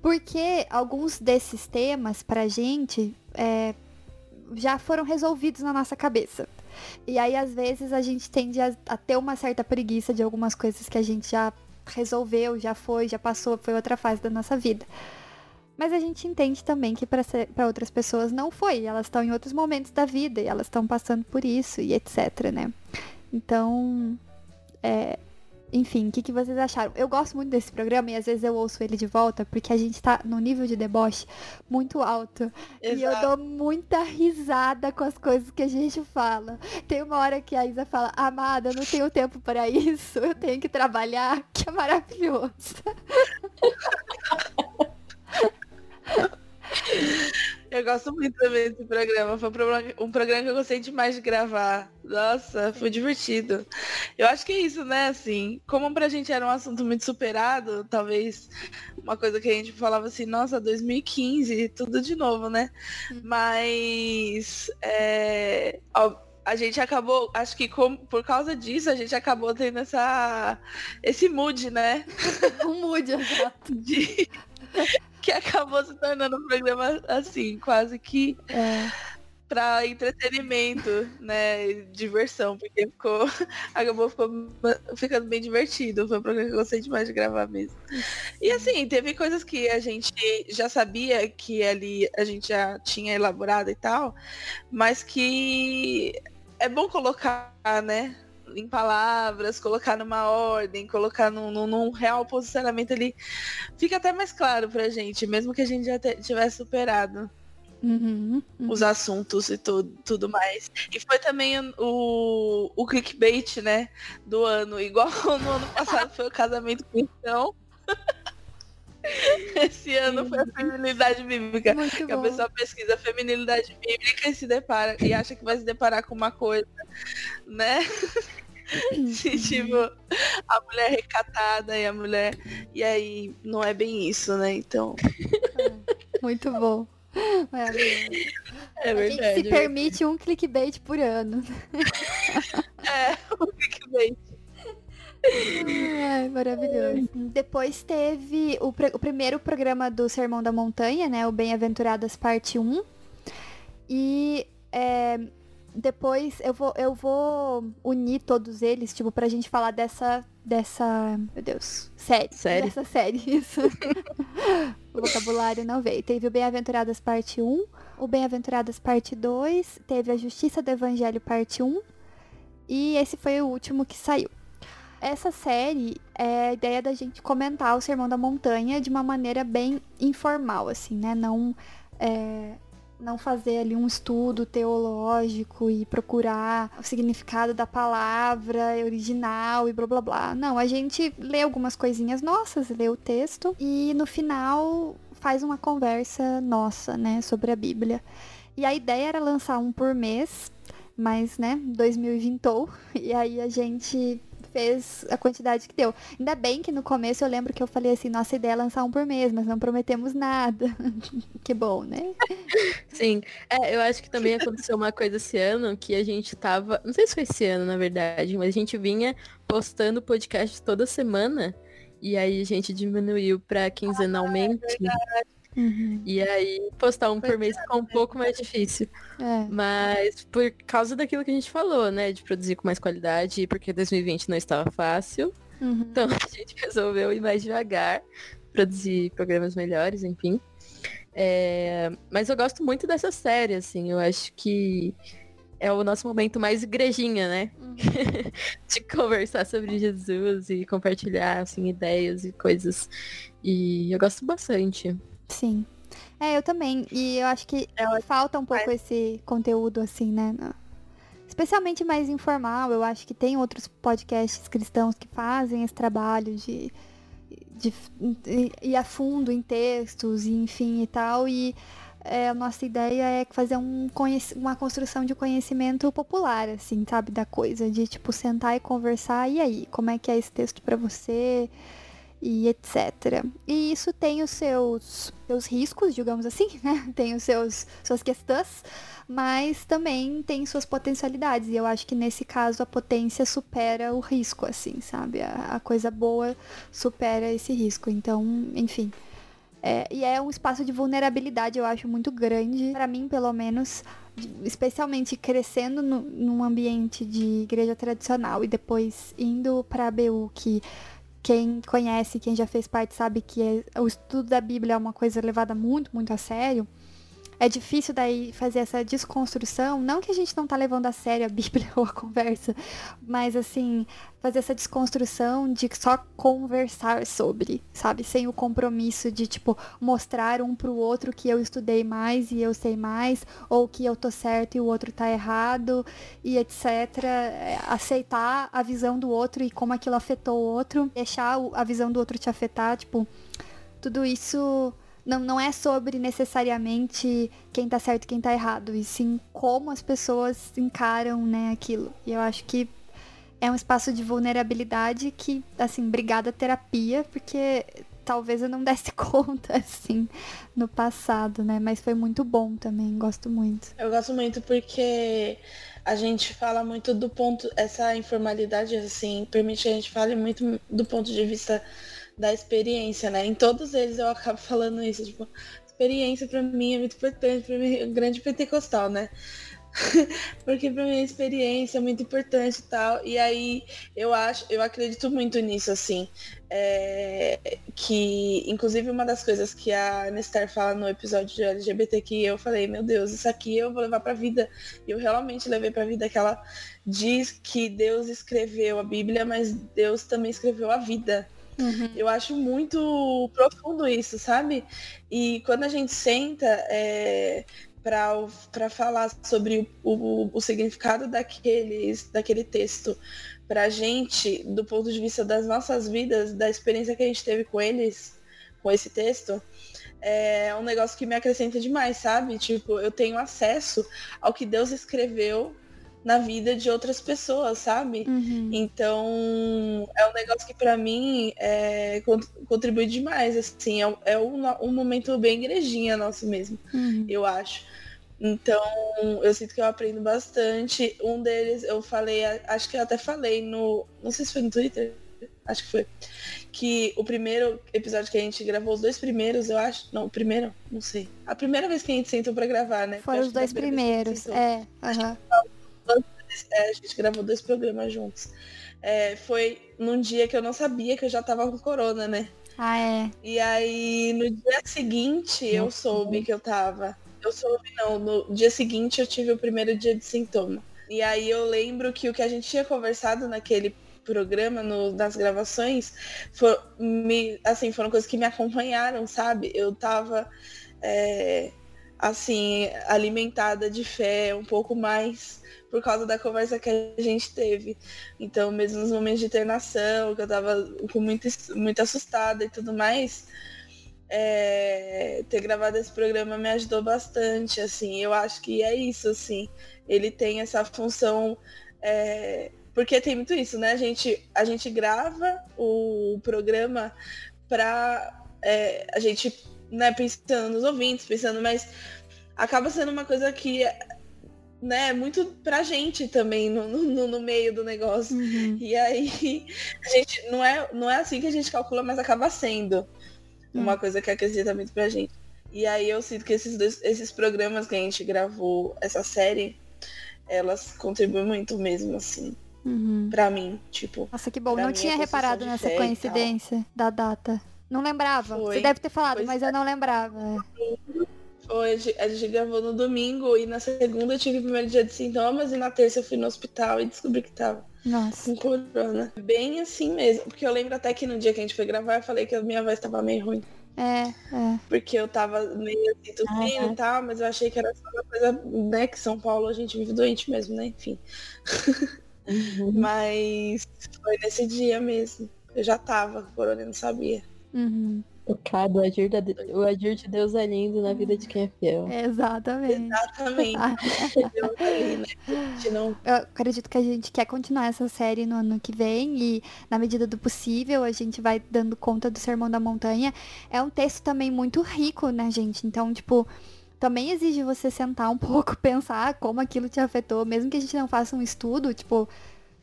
Porque alguns desses temas pra gente é, já foram resolvidos na nossa cabeça. E aí, às vezes, a gente tende a, a ter uma certa preguiça de algumas coisas que a gente já resolveu, já foi, já passou, foi outra fase da nossa vida. Mas a gente entende também que para outras pessoas não foi. Elas estão em outros momentos da vida e elas estão passando por isso e etc, né? Então, é, enfim, o que, que vocês acharam? Eu gosto muito desse programa e às vezes eu ouço ele de volta porque a gente tá no nível de deboche muito alto. Exato. E eu dou muita risada com as coisas que a gente fala. Tem uma hora que a Isa fala, amada, eu não tenho tempo para isso, eu tenho que trabalhar, que é maravilhoso. Eu gosto muito também desse programa. Foi um programa que eu gostei demais de gravar. Nossa, foi divertido. Eu acho que é isso, né? Assim, como pra gente era um assunto muito superado, talvez uma coisa que a gente falava assim, nossa, 2015, tudo de novo, né? Hum. Mas é, a gente acabou, acho que com, por causa disso, a gente acabou tendo essa, esse mood, né? um mood, exato. De, que acabou se tornando um programa assim, quase que é. para entretenimento, né? Diversão, porque ficou. Acabou ficou, ficando bem divertido. Foi um programa que eu gostei demais de gravar mesmo. E assim, teve coisas que a gente já sabia que ali a gente já tinha elaborado e tal, mas que é bom colocar, né? Em palavras, colocar numa ordem, colocar num, num, num, real posicionamento ali, fica até mais claro pra gente, mesmo que a gente já tivesse superado. Uhum, uhum. Os assuntos e tudo, tudo mais. E foi também o, o clickbait, né? Do ano. Igual no ano passado foi o casamento cristão. Esse ano foi a feminilidade bíblica. Muito que bom. a pessoa pesquisa a feminilidade bíblica e se depara e acha que vai se deparar com uma coisa, né? se, tipo, a mulher recatada e a mulher. E aí não é bem isso, né? Então. É, muito bom. É verdade. A gente se permite um clickbait por ano. É, um clickbait. Ai, maravilhoso. Depois teve o, o primeiro programa do Sermão da Montanha, né? O Bem-Aventuradas Parte 1. E é, depois eu vou, eu vou unir todos eles, tipo, pra gente falar dessa. dessa. Meu Deus. Série. Série. Dessa série, isso. o vocabulário não veio. Teve o Bem-Aventuradas Parte 1, o Bem-Aventuradas Parte 2, teve a Justiça do Evangelho Parte 1. E esse foi o último que saiu. Essa série é a ideia da gente comentar o Sermão da Montanha de uma maneira bem informal, assim, né? Não, é, não fazer ali um estudo teológico e procurar o significado da palavra original e blá blá blá. Não, a gente lê algumas coisinhas nossas, lê o texto e no final faz uma conversa nossa, né, sobre a Bíblia. E a ideia era lançar um por mês, mas, né, 2020 e aí a gente fez a quantidade que deu. Ainda bem que no começo eu lembro que eu falei assim, nossa ideia é lançar um por mês, mas não prometemos nada. que bom, né? Sim. É, eu acho que também aconteceu uma coisa esse ano que a gente tava. Não sei se foi esse ano, na verdade, mas a gente vinha postando podcast toda semana. E aí a gente diminuiu para quinzenalmente. Ah, é Uhum. E aí, postar um por mês ficou um pouco mais difícil. É. Mas por causa daquilo que a gente falou, né? De produzir com mais qualidade, porque 2020 não estava fácil. Uhum. Então a gente resolveu ir mais devagar, produzir programas melhores, enfim. É, mas eu gosto muito dessa série, assim. Eu acho que é o nosso momento mais igrejinha, né? Uhum. de conversar sobre Jesus e compartilhar, assim, ideias e coisas. E eu gosto bastante. Sim. É, eu também. E eu acho que falta um pouco esse conteúdo, assim, né? Especialmente mais informal. Eu acho que tem outros podcasts cristãos que fazem esse trabalho de, de, de ir a fundo em textos, e enfim e tal. E é, a nossa ideia é fazer um uma construção de conhecimento popular, assim, sabe? Da coisa. De, tipo, sentar e conversar. E aí, como é que é esse texto para você? E etc. E isso tem os seus, seus riscos, digamos assim, né? Tem os seus suas questões, mas também tem suas potencialidades. E eu acho que nesse caso a potência supera o risco, assim, sabe? A, a coisa boa supera esse risco. Então, enfim. É, e é um espaço de vulnerabilidade, eu acho, muito grande. para mim, pelo menos, especialmente crescendo no, num ambiente de igreja tradicional e depois indo pra ABU, que quem conhece, quem já fez parte, sabe que é, o estudo da Bíblia é uma coisa levada muito, muito a sério. É difícil daí fazer essa desconstrução, não que a gente não tá levando a sério a Bíblia ou a conversa, mas assim, fazer essa desconstrução de só conversar sobre, sabe? Sem o compromisso de, tipo, mostrar um pro outro que eu estudei mais e eu sei mais, ou que eu tô certo e o outro tá errado, e etc. É, aceitar a visão do outro e como aquilo afetou o outro, deixar a visão do outro te afetar, tipo, tudo isso não, não é sobre necessariamente quem tá certo e quem tá errado, e sim como as pessoas encaram, né, aquilo. E eu acho que é um espaço de vulnerabilidade que, assim, obrigada terapia, porque talvez eu não desse conta, assim, no passado, né? Mas foi muito bom também, gosto muito. Eu gosto muito porque a gente fala muito do ponto, essa informalidade, assim, permite que a gente fale muito do ponto de vista da experiência, né? Em todos eles eu acabo falando isso, tipo, experiência para mim é muito importante, para mim, um grande pentecostal, né? porque para mim a experiência é muito importante e tal. E aí eu acho, eu acredito muito nisso, assim. É, que, inclusive, uma das coisas que a Nestar fala no episódio de LGBT que eu falei, meu Deus, isso aqui eu vou levar pra vida. E eu realmente levei pra vida que ela diz que Deus escreveu a Bíblia, mas Deus também escreveu a vida. Uhum. Eu acho muito profundo isso, sabe? E quando a gente senta, é, para falar sobre o, o, o, significado daqueles, daquele texto para a gente, do ponto de vista das nossas vidas, da experiência que a gente teve com eles, com esse texto, é um negócio que me acrescenta demais, sabe? Tipo, eu tenho acesso ao que Deus escreveu na vida de outras pessoas, sabe? Uhum. Então, é um negócio que para mim é, contribui demais, assim, é, é um, um, momento bem igrejinha nosso mesmo, uhum. eu acho. Então, eu sinto que eu aprendo bastante. Um deles, eu falei, acho que eu até falei no. Não sei se foi no Twitter, acho que foi. Que o primeiro episódio que a gente gravou, os dois primeiros, eu acho. Não, o primeiro, não sei. A primeira vez que a gente sentou pra gravar, né? Foram os dois primeiros, é. Uhum. É, a gente gravou dois programas juntos. É, foi num dia que eu não sabia que eu já tava com corona, né? Ah, é. E aí, no dia seguinte, eu soube que eu tava. Eu soube, não. No dia seguinte, eu tive o primeiro dia de sintoma. E aí, eu lembro que o que a gente tinha conversado naquele programa, no, nas gravações, for, me, assim, foram coisas que me acompanharam, sabe? Eu tava é, assim, alimentada de fé um pouco mais por causa da conversa que a gente teve. Então, mesmo nos momentos de internação, que eu tava com muito, muito assustada e tudo mais, é, ter gravado esse programa me ajudou bastante, assim. Eu acho que é isso, assim. Ele tem essa função. É, porque tem muito isso, né? A gente, a gente grava o programa para é, a gente, né, pensando nos ouvintes, pensando, mas acaba sendo uma coisa que né, muito pra gente também no, no, no meio do negócio. Uhum. E aí, a gente não é, não é assim que a gente calcula, mas acaba sendo uhum. uma coisa que acrescenta muito pra gente. E aí eu sinto que esses, dois, esses programas que a gente gravou, essa série, elas contribuem muito mesmo, assim. Uhum. Pra mim, tipo. Nossa, que bom. Não tinha reparado nessa coincidência da data. Não lembrava. Foi. Você deve ter falado, pois mas é. eu não lembrava. Foi, a gente gravou no domingo e na segunda eu tive o primeiro dia de sintomas e na terça eu fui no hospital e descobri que tava Nossa. com corona. Bem assim mesmo. Porque eu lembro até que no dia que a gente foi gravar eu falei que a minha voz tava meio ruim. É, é. Porque eu tava meio assim, tossindo e tal, mas eu achei que era só uma coisa, né, que São Paulo a gente vive doente mesmo, né? Enfim. Uhum. mas foi nesse dia mesmo. Eu já tava, corona, eu não sabia. Uhum. Tocado, o agir, da, o agir de Deus é lindo na vida de quem é fiel. Exatamente. Exatamente. Eu acredito que a gente quer continuar essa série no ano que vem e, na medida do possível, a gente vai dando conta do Sermão da Montanha. É um texto também muito rico, né, gente? Então, tipo, também exige você sentar um pouco, pensar como aquilo te afetou, mesmo que a gente não faça um estudo, tipo,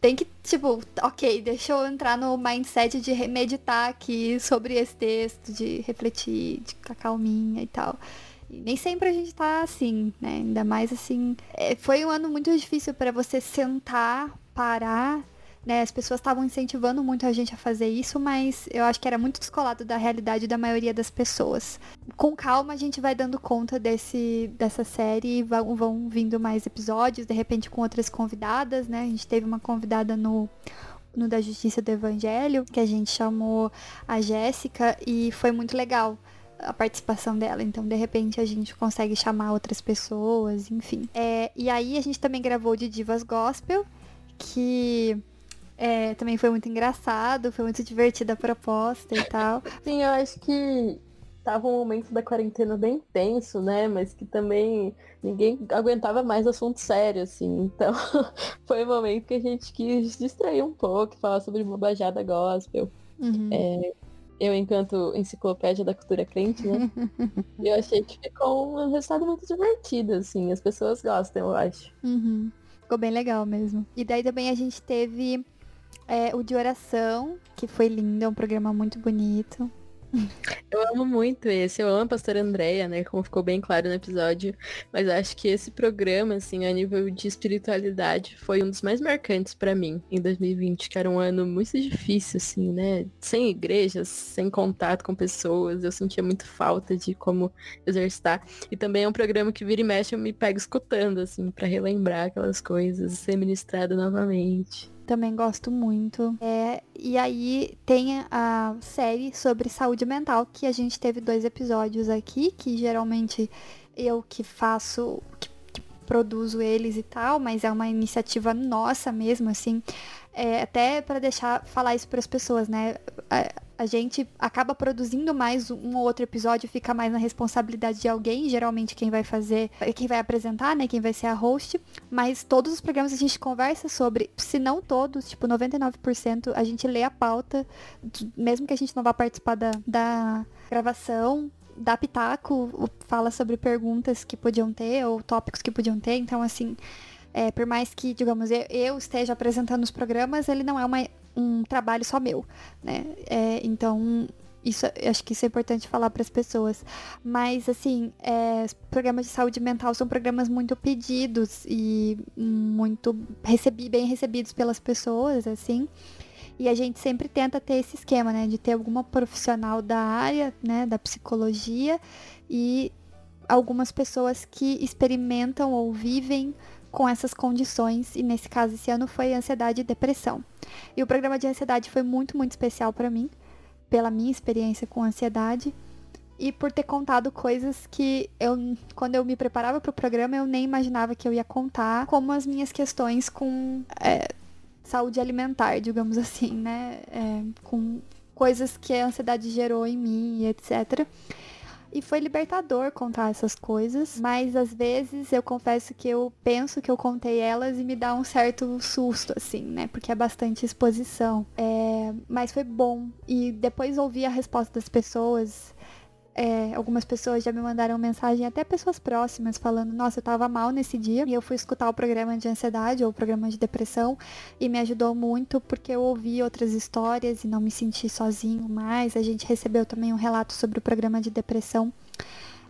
tem que, tipo, ok, deixa eu entrar no mindset de meditar aqui sobre esse texto, de refletir, de ficar calminha e tal. E nem sempre a gente tá assim, né? Ainda mais assim. É, foi um ano muito difícil para você sentar, parar né, as pessoas estavam incentivando muito a gente a fazer isso, mas eu acho que era muito descolado da realidade da maioria das pessoas. Com calma a gente vai dando conta desse, dessa série e vão, vão vindo mais episódios, de repente com outras convidadas, né? A gente teve uma convidada no no da Justiça do Evangelho, que a gente chamou a Jéssica e foi muito legal a participação dela. Então, de repente, a gente consegue chamar outras pessoas, enfim. É, e aí a gente também gravou de Divas Gospel, que é, também foi muito engraçado, foi muito divertida a proposta e tal. Sim, eu acho que tava um momento da quarentena bem tenso, né? Mas que também ninguém aguentava mais assunto sério, assim. Então, foi um momento que a gente quis distrair um pouco, falar sobre bobajada gospel. Uhum. É, eu, enquanto enciclopédia da cultura crente, né? eu achei que ficou um resultado muito divertido, assim. As pessoas gostam, eu acho. Uhum. Ficou bem legal mesmo. E daí também a gente teve é, o de oração, que foi lindo, é um programa muito bonito. Eu amo muito esse, eu amo a pastora Andréia, né, como ficou bem claro no episódio, mas acho que esse programa, assim, a nível de espiritualidade, foi um dos mais marcantes para mim em 2020, que era um ano muito difícil, assim, né, sem igrejas, sem contato com pessoas, eu sentia muito falta de como exercitar, e também é um programa que vira e mexe eu me pego escutando, assim, para relembrar aquelas coisas, ser ministrado novamente também gosto muito. É, e aí tem a série sobre saúde mental, que a gente teve dois episódios aqui, que geralmente eu que faço, que, que produzo eles e tal, mas é uma iniciativa nossa mesmo, assim. É, até para deixar falar isso para as pessoas, né? A gente acaba produzindo mais um ou outro episódio, fica mais na responsabilidade de alguém, geralmente quem vai fazer, quem vai apresentar, né, quem vai ser a host, mas todos os programas a gente conversa sobre, se não todos, tipo 99%, a gente lê a pauta, mesmo que a gente não vá participar da, da gravação, dá pitaco, fala sobre perguntas que podiam ter ou tópicos que podiam ter, então assim, é, por mais que, digamos, eu, eu, esteja apresentando os programas, ele não é uma, um trabalho só meu, né? É, então, isso, acho que isso é importante falar para as pessoas. Mas, assim, é, programas de saúde mental são programas muito pedidos e muito recebi, bem recebidos pelas pessoas, assim. E a gente sempre tenta ter esse esquema, né? De ter alguma profissional da área, né? Da psicologia e algumas pessoas que experimentam ou vivem com essas condições, e nesse caso esse ano foi ansiedade e depressão. E o programa de ansiedade foi muito, muito especial para mim, pela minha experiência com ansiedade e por ter contado coisas que eu, quando eu me preparava para o programa, eu nem imaginava que eu ia contar, como as minhas questões com é, saúde alimentar, digamos assim, né? É, com coisas que a ansiedade gerou em mim, etc. E foi libertador contar essas coisas, mas às vezes eu confesso que eu penso que eu contei elas e me dá um certo susto, assim, né? Porque é bastante exposição. É... Mas foi bom. E depois ouvir a resposta das pessoas é, algumas pessoas já me mandaram mensagem, até pessoas próximas, falando: Nossa, eu tava mal nesse dia e eu fui escutar o programa de ansiedade ou o programa de depressão e me ajudou muito porque eu ouvi outras histórias e não me senti sozinho mais. A gente recebeu também um relato sobre o programa de depressão.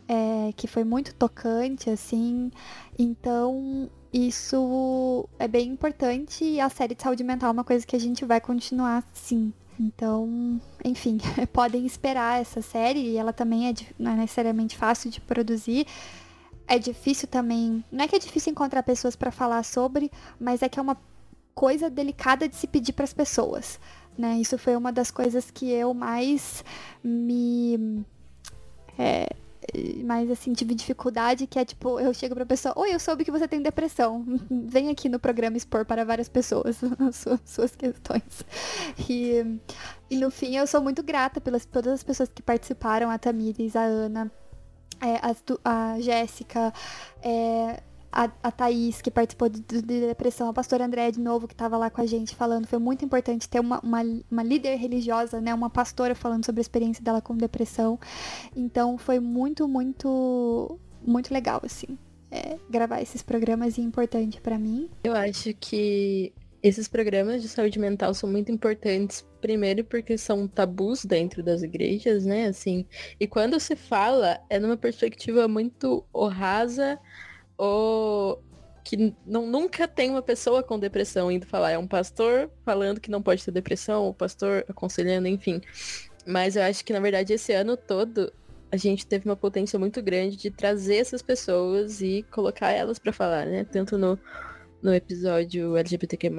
É, que foi muito tocante, assim. Então, isso é bem importante e a série de saúde mental é uma coisa que a gente vai continuar, sim, então, enfim, podem esperar essa série e ela também é, não é necessariamente fácil de produzir. É difícil também. Não é que é difícil encontrar pessoas para falar sobre, mas é que é uma coisa delicada de se pedir para as pessoas. Né? Isso foi uma das coisas que eu mais me. É, mais assim, tive dificuldade, que é tipo, eu chego pra pessoa, oi, eu soube que você tem depressão. Vem aqui no programa expor para várias pessoas as suas, suas questões. E, e no fim eu sou muito grata pelas todas as pessoas que participaram, a Tamires, a Ana, é, a, a Jéssica, é, a, a Thaís, que participou de, de, depressão, a pastora André, de novo, que estava lá com a gente falando. Foi muito importante ter uma, uma, uma, líder religiosa, né? Uma pastora falando sobre a experiência dela com depressão. Então foi muito, muito, muito legal, assim. É, gravar esses programas e importante para mim. Eu acho que esses programas de saúde mental são muito importantes, primeiro porque são tabus dentro das igrejas, né? Assim, e quando se fala é numa perspectiva muito rasa ou que não, nunca tem uma pessoa com depressão indo falar. É um pastor falando que não pode ter depressão, o pastor aconselhando, enfim. Mas eu acho que, na verdade, esse ano todo, a gente teve uma potência muito grande de trazer essas pessoas e colocar elas para falar, né? Tanto no, no episódio LGBTQ+,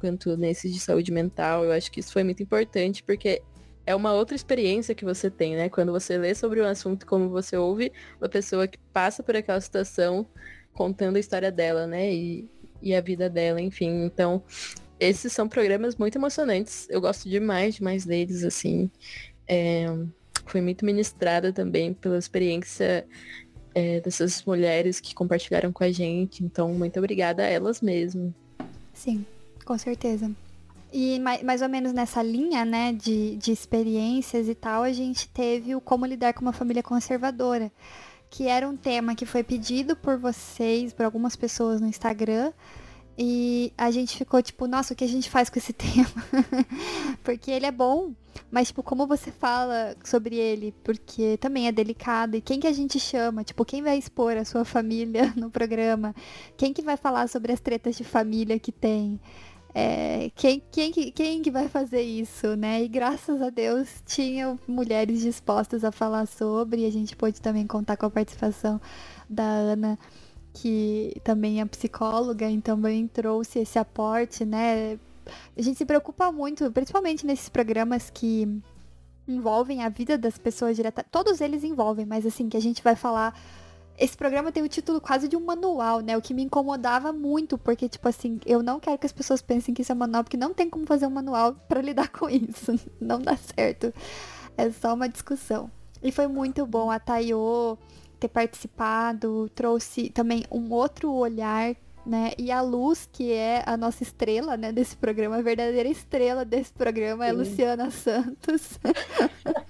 quanto nesses de saúde mental. Eu acho que isso foi muito importante, porque é uma outra experiência que você tem, né? Quando você lê sobre um assunto, como você ouve uma pessoa que passa por aquela situação contando a história dela, né? E, e a vida dela, enfim. Então, esses são programas muito emocionantes. Eu gosto demais, demais deles, assim. É, foi muito ministrada também pela experiência é, dessas mulheres que compartilharam com a gente. Então, muito obrigada a elas mesmo. Sim, com certeza. E mais, mais ou menos nessa linha, né, de, de experiências e tal, a gente teve o como lidar com uma família conservadora, que era um tema que foi pedido por vocês, por algumas pessoas no Instagram. E a gente ficou tipo, nossa, o que a gente faz com esse tema? Porque ele é bom, mas tipo, como você fala sobre ele? Porque também é delicado. E quem que a gente chama? Tipo, quem vai expor a sua família no programa? Quem que vai falar sobre as tretas de família que tem? É, quem, quem, quem que vai fazer isso, né? E graças a Deus tinham mulheres dispostas a falar sobre, e a gente pôde também contar com a participação da Ana, que também é psicóloga, então também trouxe esse aporte, né? A gente se preocupa muito, principalmente nesses programas que envolvem a vida das pessoas direta. Todos eles envolvem, mas assim, que a gente vai falar esse programa tem o título quase de um manual, né? O que me incomodava muito, porque, tipo assim, eu não quero que as pessoas pensem que isso é manual, porque não tem como fazer um manual para lidar com isso. Não dá certo. É só uma discussão. E foi muito bom a Tayo ter participado, trouxe também um outro olhar né? E a Luz, que é a nossa estrela, né, desse programa, a verdadeira estrela desse programa Sim. é Luciana Santos.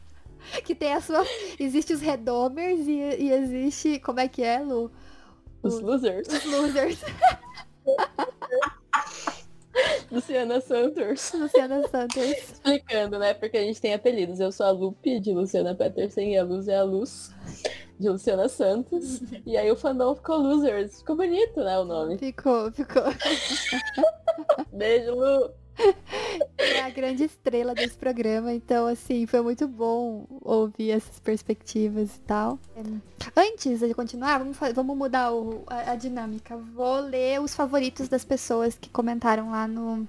que tem a sua. Existe os redomers e, e existe. Como é que é, Lu? Os, os losers. Os losers. Luciana Santos. Luciana Santos. Explicando, né? Porque a gente tem apelidos. Eu sou a Lupe, de Luciana Peterson, e a Luz é a Luz, de Luciana Santos. e aí o fandom ficou Losers. Ficou bonito, né, o nome. Ficou, ficou. Beijo, Lu. É a grande estrela desse programa, então assim, foi muito bom ouvir essas perspectivas e tal. Antes de continuar, vamos, vamos mudar o, a, a dinâmica. Vou ler os favoritos das pessoas que comentaram lá no,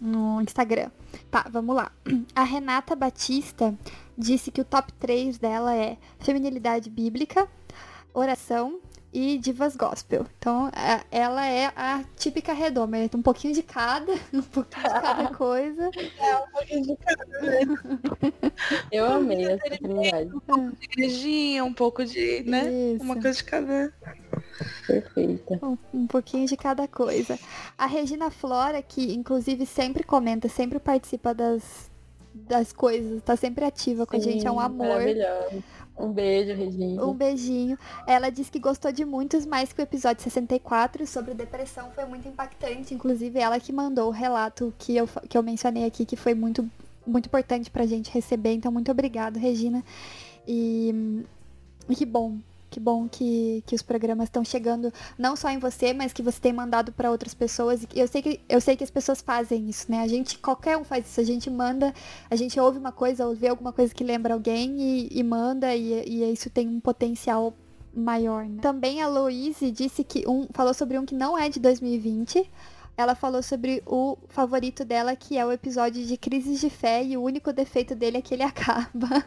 no Instagram. Tá, vamos lá. A Renata Batista disse que o top 3 dela é feminilidade bíblica, oração e divas gospel. Então, ela é a típica redoma, é um pouquinho de cada, um pouquinho de cada coisa. É, um pouquinho de cada, né? Eu amei essa oportunidade. Um pouco de igrejinha, um pouco de, né? Isso. Uma coisa de cada. Perfeita. Um, um, pouquinho de cada coisa. A Regina Flora, que inclusive sempre comenta, sempre participa das, das coisas, tá sempre ativa com Sim, a gente, é um amor. Um beijo, Regina. Um beijinho. Ela disse que gostou de muitos, mais que o episódio 64 sobre depressão foi muito impactante. Inclusive, ela que mandou o relato que eu, que eu mencionei aqui, que foi muito, muito importante pra gente receber. Então, muito obrigado, Regina. E, e que bom que bom que, que os programas estão chegando não só em você, mas que você tem mandado para outras pessoas. Eu sei, que, eu sei que as pessoas fazem isso, né? A gente, qualquer um faz isso. A gente manda, a gente ouve uma coisa, ou vê alguma coisa que lembra alguém e, e manda, e, e isso tem um potencial maior, né? Também a Louise disse que um, falou sobre um que não é de 2020. Ela falou sobre o favorito dela, que é o episódio de Crises de Fé, e o único defeito dele é que ele acaba.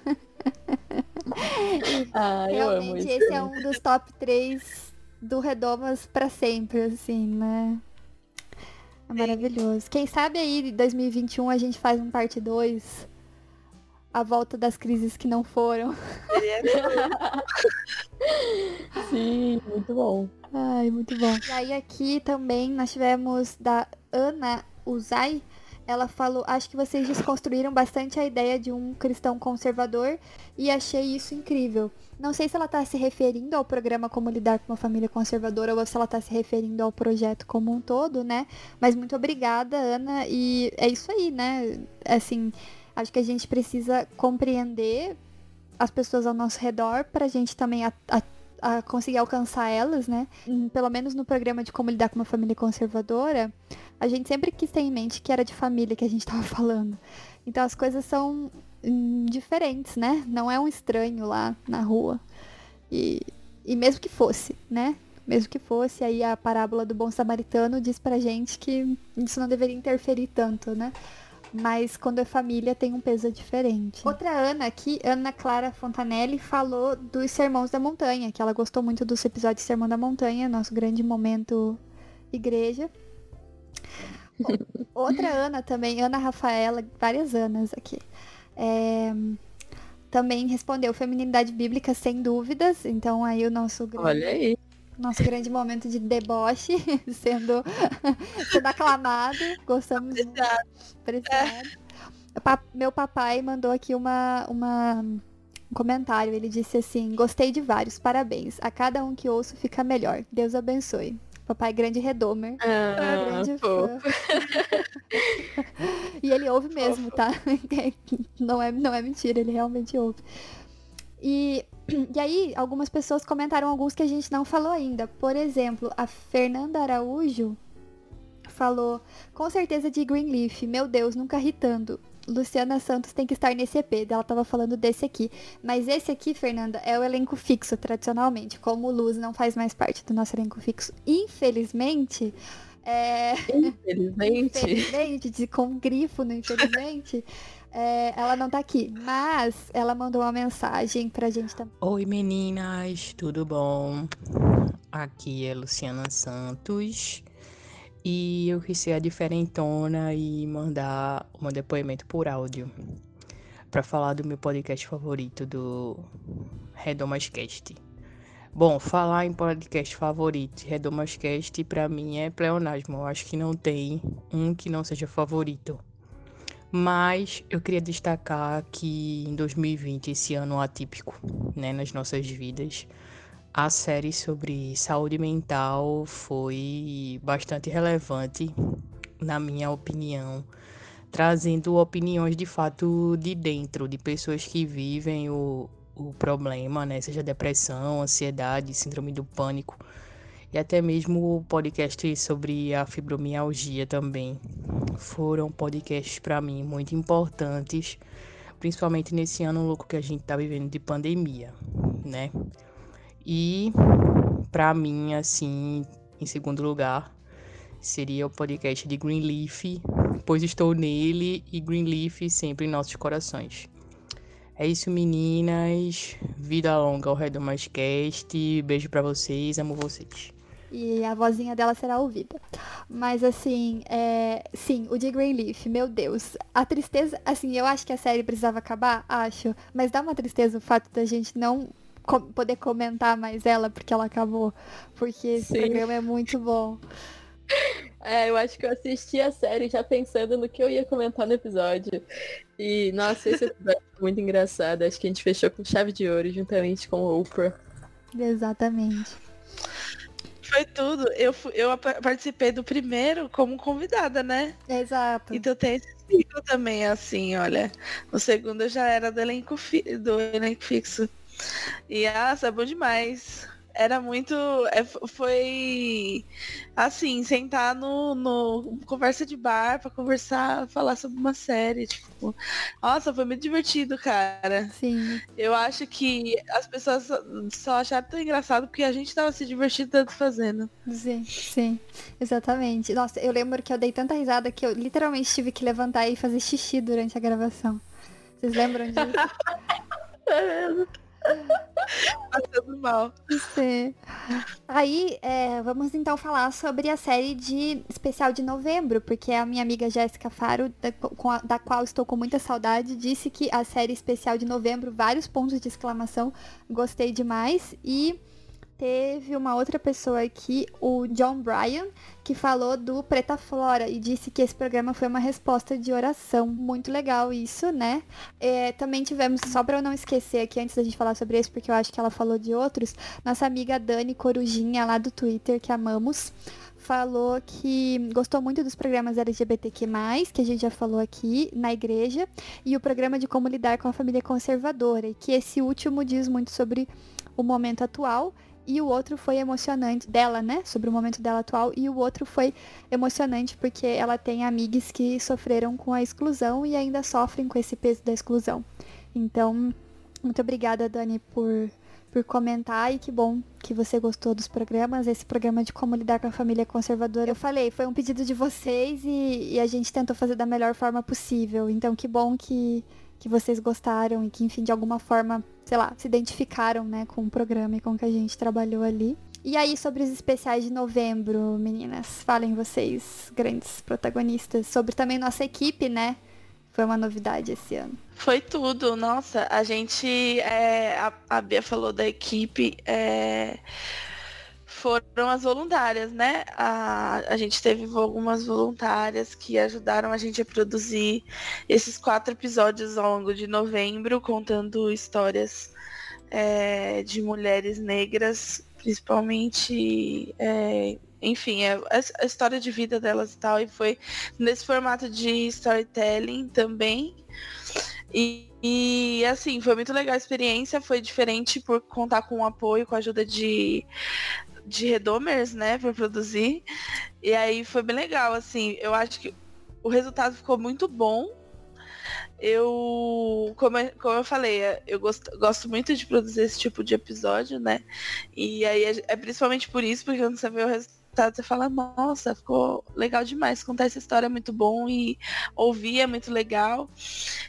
ah, Realmente, esse é um dos top 3 do Redomas para sempre, assim, né? É maravilhoso. Quem sabe aí, em 2021, a gente faz um parte 2 a volta das crises que não foram. Sim, muito bom. Ai, muito bom. E aí aqui também nós tivemos da Ana Uzai, ela falou, acho que vocês desconstruíram bastante a ideia de um cristão conservador e achei isso incrível. Não sei se ela está se referindo ao programa Como Lidar com uma Família Conservadora ou se ela está se referindo ao projeto como um todo, né? Mas muito obrigada, Ana, e é isso aí, né? Assim, acho que a gente precisa compreender as pessoas ao nosso redor para a gente também a, a a conseguir alcançar elas, né? Pelo menos no programa de como lidar com uma família conservadora, a gente sempre quis ter em mente que era de família que a gente estava falando. Então as coisas são hum, diferentes, né? Não é um estranho lá na rua. E, e mesmo que fosse, né? Mesmo que fosse, aí a parábola do bom samaritano diz pra gente que isso não deveria interferir tanto, né? mas quando é família tem um peso diferente. Outra Ana aqui, Ana Clara Fontanelli, falou dos Sermões da Montanha, que ela gostou muito dos episódios Sermão da Montanha, nosso grande momento igreja. Outra Ana também, Ana Rafaela, várias Anas aqui. É, também respondeu feminilidade bíblica sem dúvidas. Então aí o nosso grande, Olha aí. nosso grande momento de deboche sendo, sendo aclamado. Gostamos muito. É. Meu papai mandou aqui uma, uma um comentário. Ele disse assim: Gostei de vários, parabéns. A cada um que ouço fica melhor. Deus abençoe. Papai grande redomer. Ah, grande fã. e ele ouve mesmo, tá? não, é, não é mentira, ele realmente ouve. E, e aí, algumas pessoas comentaram alguns que a gente não falou ainda. Por exemplo, a Fernanda Araújo falou, com certeza de Greenleaf, meu Deus, nunca irritando. Luciana Santos tem que estar nesse EP. Ela tava falando desse aqui. Mas esse aqui, Fernanda, é o elenco fixo, tradicionalmente. Como o Luz não faz mais parte do nosso elenco fixo, infelizmente. É... Infelizmente. infelizmente, de, com um grifo no infelizmente. É, ela não tá aqui, mas ela mandou uma mensagem pra gente também. Oi meninas, tudo bom? Aqui é Luciana Santos. E eu quis ser a diferentona e mandar um depoimento por áudio para falar do meu podcast favorito do Redomascast. Bom, falar em podcast favorito, Redomascast, para mim é pleonasmo. Eu acho que não tem um que não seja favorito. Mas eu queria destacar que em 2020, esse ano atípico, né, nas nossas vidas, a série sobre saúde mental foi bastante relevante, na minha opinião, trazendo opiniões de fato de dentro, de pessoas que vivem o, o problema, né? Seja depressão, ansiedade, síndrome do pânico. e até mesmo o podcast sobre a fibromialgia também. Foram podcasts para mim muito importantes, principalmente nesse ano louco que a gente tá vivendo de pandemia, né? E para mim, assim, em segundo lugar, seria o podcast de Greenleaf, pois estou nele e Greenleaf sempre em nossos corações. É isso, meninas. Vida longa ao Redomascast. Beijo para vocês, amo vocês e a vozinha dela será ouvida. Mas assim, é... sim, o de Greenleaf, meu Deus. A tristeza, assim, eu acho que a série precisava acabar, acho, mas dá uma tristeza o fato da gente não co poder comentar mais ela porque ela acabou. Porque esse sim. programa é muito bom. É, eu acho que eu assisti a série já pensando no que eu ia comentar no episódio. E, nossa, esse episódio foi muito engraçado. Acho que a gente fechou com chave de ouro juntamente com o Oprah. Exatamente. Foi tudo. Eu, eu participei do primeiro como convidada, né? Exato. Então tem esse ciclo também, assim, olha. No segundo eu já era do elenco, fi do elenco fixo. E, nossa, é bom demais era muito. É, foi assim, sentar no, no conversa de bar para conversar, falar sobre uma série. Tipo, nossa, foi muito divertido, cara. Sim. Eu acho que as pessoas só acharam tão engraçado porque a gente tava se divertindo tanto fazendo. Sim, sim, exatamente. Nossa, eu lembro que eu dei tanta risada que eu literalmente tive que levantar e fazer xixi durante a gravação. Vocês lembram disso? Passando mal. Sim. Aí, é, vamos então falar sobre a série de especial de novembro, porque a minha amiga Jéssica Faro, da, a, da, qual estou com muita saudade, disse que a série especial de novembro, vários pontos de exclamação, gostei demais. E teve uma outra pessoa aqui, o John Bryan, que falou do Preta Flora e disse que esse programa foi uma resposta de oração. Muito legal isso, né? É, também tivemos, só para eu não esquecer aqui antes da gente falar sobre esse, porque eu acho que ela falou de outros, nossa amiga Dani Corujinha lá do Twitter, que amamos falou que gostou muito dos programas LGBTQ+, que a gente já falou aqui na igreja, e o programa de como lidar com a família conservadora, e que esse último diz muito sobre o momento atual e o outro foi emocionante dela, né? Sobre o momento dela atual. E o outro foi emocionante porque ela tem amigas que sofreram com a exclusão e ainda sofrem com esse peso da exclusão. Então, muito obrigada, Dani, por, por comentar e que bom que você gostou dos programas. Esse programa de como lidar com a família conservadora, eu falei, foi um pedido de vocês e, e a gente tentou fazer da melhor forma possível. Então, que bom que que vocês gostaram e que, enfim, de alguma forma, sei lá, se identificaram, né, com o programa e com o que a gente trabalhou ali. E aí, sobre os especiais de novembro, meninas, falem vocês, grandes protagonistas, sobre também nossa equipe, né? Foi uma novidade esse ano. Foi tudo, nossa, a gente, é, a, a Bia falou da equipe, é, foram as voluntárias, né? A, a gente teve algumas voluntárias que ajudaram a gente a produzir esses quatro episódios ao longo de novembro, contando histórias é, de mulheres negras, principalmente. É, enfim, é, a história de vida delas e tal, e foi nesse formato de storytelling também. E, e, assim, foi muito legal a experiência, foi diferente por contar com o apoio, com a ajuda de de redomers, né, para produzir. E aí foi bem legal, assim. Eu acho que o resultado ficou muito bom. Eu, como, como eu falei, eu gosto, gosto muito de produzir esse tipo de episódio, né? E aí é, é principalmente por isso, porque quando você vê o resultado, você fala, nossa, ficou legal demais. Contar essa história é muito bom e ouvir é muito legal.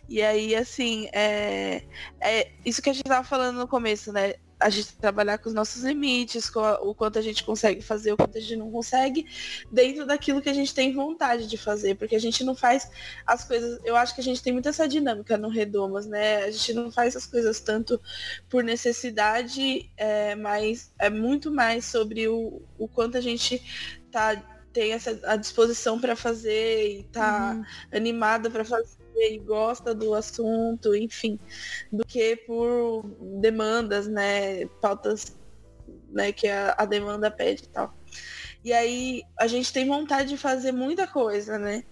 E aí, assim, é, é isso que a gente tava falando no começo, né? A gente trabalhar com os nossos limites, com a, o quanto a gente consegue fazer, o quanto a gente não consegue, dentro daquilo que a gente tem vontade de fazer, porque a gente não faz as coisas. Eu acho que a gente tem muita essa dinâmica no Redomas, né? A gente não faz as coisas tanto por necessidade, é, mas é muito mais sobre o, o quanto a gente tá tem essa a disposição para fazer e tá uhum. animada para fazer e gosta do assunto, enfim, do que por demandas, né, pautas, né, que a, a demanda pede e tal. E aí a gente tem vontade de fazer muita coisa, né?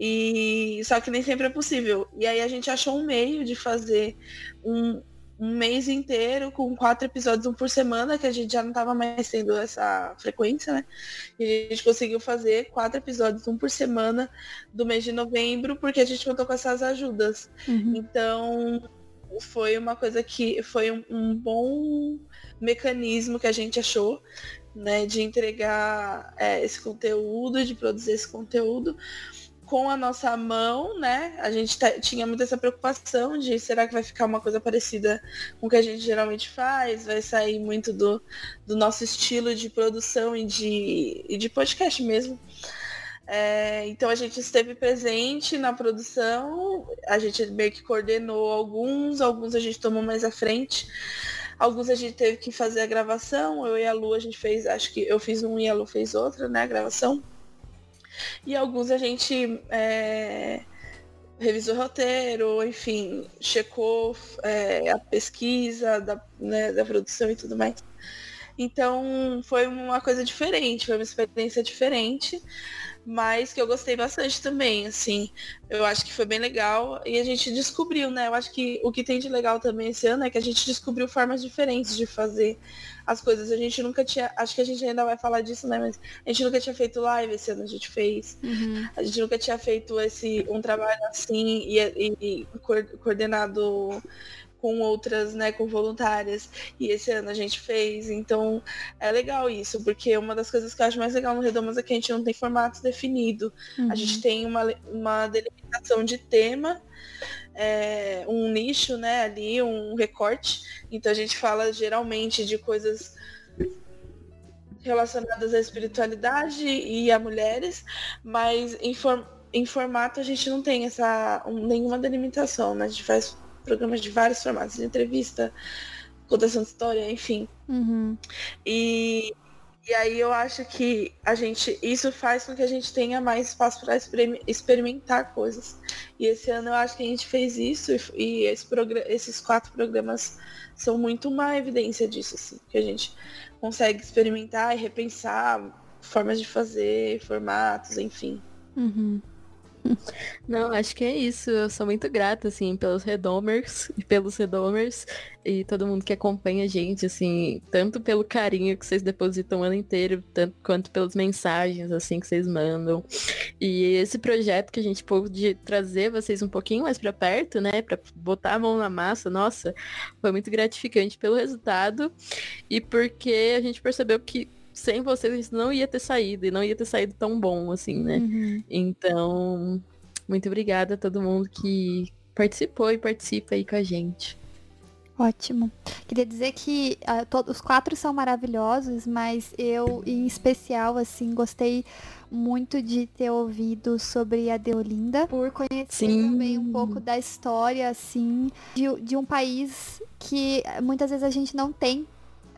E só que nem sempre é possível. E aí a gente achou um meio de fazer um, um mês inteiro com quatro episódios, um por semana, que a gente já não estava mais tendo essa frequência, né? E a gente conseguiu fazer quatro episódios, um por semana, do mês de novembro, porque a gente contou com essas ajudas. Uhum. Então, foi uma coisa que foi um, um bom mecanismo que a gente achou, né, de entregar é, esse conteúdo, de produzir esse conteúdo com a nossa mão, né? A gente tinha muito essa preocupação de será que vai ficar uma coisa parecida com o que a gente geralmente faz? Vai sair muito do, do nosso estilo de produção e de, e de podcast mesmo. É, então a gente esteve presente na produção, a gente meio que coordenou alguns, alguns a gente tomou mais à frente. Alguns a gente teve que fazer a gravação, eu e a Lu a gente fez, acho que eu fiz um e a Lu fez outra, né, a gravação. E alguns a gente é, revisou o roteiro, enfim, checou é, a pesquisa da, né, da produção e tudo mais. Então foi uma coisa diferente, foi uma experiência diferente mas que eu gostei bastante também, assim. Eu acho que foi bem legal e a gente descobriu, né? Eu acho que o que tem de legal também esse ano é que a gente descobriu formas diferentes de fazer as coisas. A gente nunca tinha, acho que a gente ainda vai falar disso, né? Mas a gente nunca tinha feito live esse ano, a gente fez. Uhum. A gente nunca tinha feito esse um trabalho assim e, e, e coordenado com outras, né, com voluntárias. E esse ano a gente fez. Então é legal isso, porque uma das coisas que eu acho mais legal no Redomas é que a gente não tem formato definido. Uhum. A gente tem uma, uma delimitação de tema. É, um nicho, né, ali, um recorte. Então a gente fala geralmente de coisas relacionadas à espiritualidade e a mulheres, mas em, em formato a gente não tem essa nenhuma delimitação, né? A gente faz programas de vários formatos, de entrevista, contação de história, enfim. Uhum. E, e aí eu acho que a gente. Isso faz com que a gente tenha mais espaço para experimentar coisas. E esse ano eu acho que a gente fez isso e, e esse esses quatro programas são muito uma evidência disso, assim, que a gente consegue experimentar e repensar formas de fazer, formatos, enfim. Uhum. Não, acho que é isso. Eu sou muito grata, assim, pelos Redomers e pelos Redomers e todo mundo que acompanha a gente, assim, tanto pelo carinho que vocês depositam o ano inteiro, tanto quanto pelas mensagens, assim, que vocês mandam. E esse projeto que a gente pôde trazer vocês um pouquinho mais para perto, né, para botar a mão na massa, nossa, foi muito gratificante pelo resultado e porque a gente percebeu que sem vocês não ia ter saído e não ia ter saído tão bom assim, né? Uhum. Então, muito obrigada a todo mundo que participou e participa aí com a gente. Ótimo. Queria dizer que uh, todos os quatro são maravilhosos, mas eu, em especial, assim, gostei muito de ter ouvido sobre a Deolinda, por conhecer Sim. também um pouco da história, assim, de, de um país que muitas vezes a gente não tem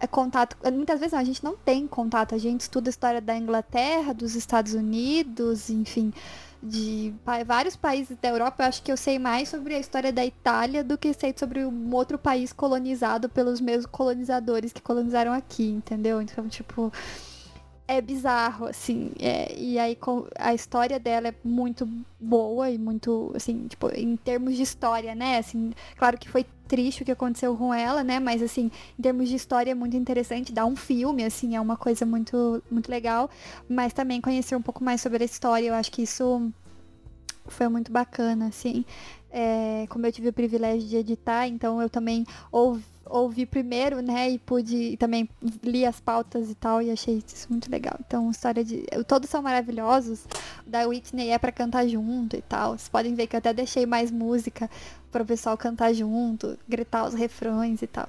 contato. Muitas vezes não, a gente não tem contato. A gente estuda a história da Inglaterra, dos Estados Unidos, enfim, de vários países da Europa. Eu acho que eu sei mais sobre a história da Itália do que sei sobre um outro país colonizado pelos mesmos colonizadores que colonizaram aqui, entendeu? Então, tipo. É bizarro, assim. É, e aí a história dela é muito boa e muito, assim, tipo, em termos de história, né? Assim, claro que foi triste o que aconteceu com ela, né? Mas assim, em termos de história é muito interessante, dá um filme, assim, é uma coisa muito, muito legal. Mas também conhecer um pouco mais sobre a história, eu acho que isso foi muito bacana, assim. É, como eu tive o privilégio de editar, então eu também ouvi ouvi primeiro, né, e pude também li as pautas e tal e achei isso muito legal. Então, história de todos são maravilhosos. O da Whitney é para cantar junto e tal. Vocês podem ver que eu até deixei mais música para o pessoal cantar junto, gritar os refrões e tal.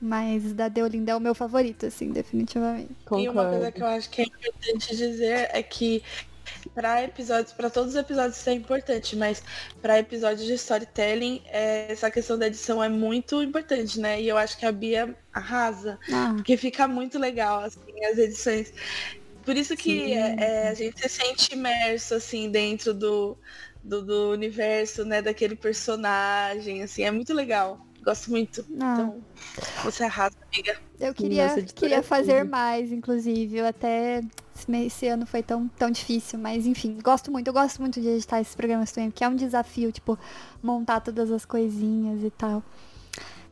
Mas da Deolinda é o meu favorito, assim, definitivamente. Concordo. E uma coisa que eu acho que é importante dizer é que para episódios, para todos os episódios isso é importante, mas para episódios de storytelling, é, essa questão da edição é muito importante, né? E eu acho que a Bia arrasa, ah. porque fica muito legal, assim, as edições. Por isso que é, é, a gente se sente imerso, assim, dentro do, do, do, universo, né, daquele personagem, assim, é muito legal. Gosto muito. Ah. Então, você arrasa, amiga. Eu queria, queria fazer mais, inclusive. Eu até esse ano foi tão, tão difícil, mas enfim, gosto muito, eu gosto muito de editar esses programas também, porque é um desafio, tipo, montar todas as coisinhas e tal.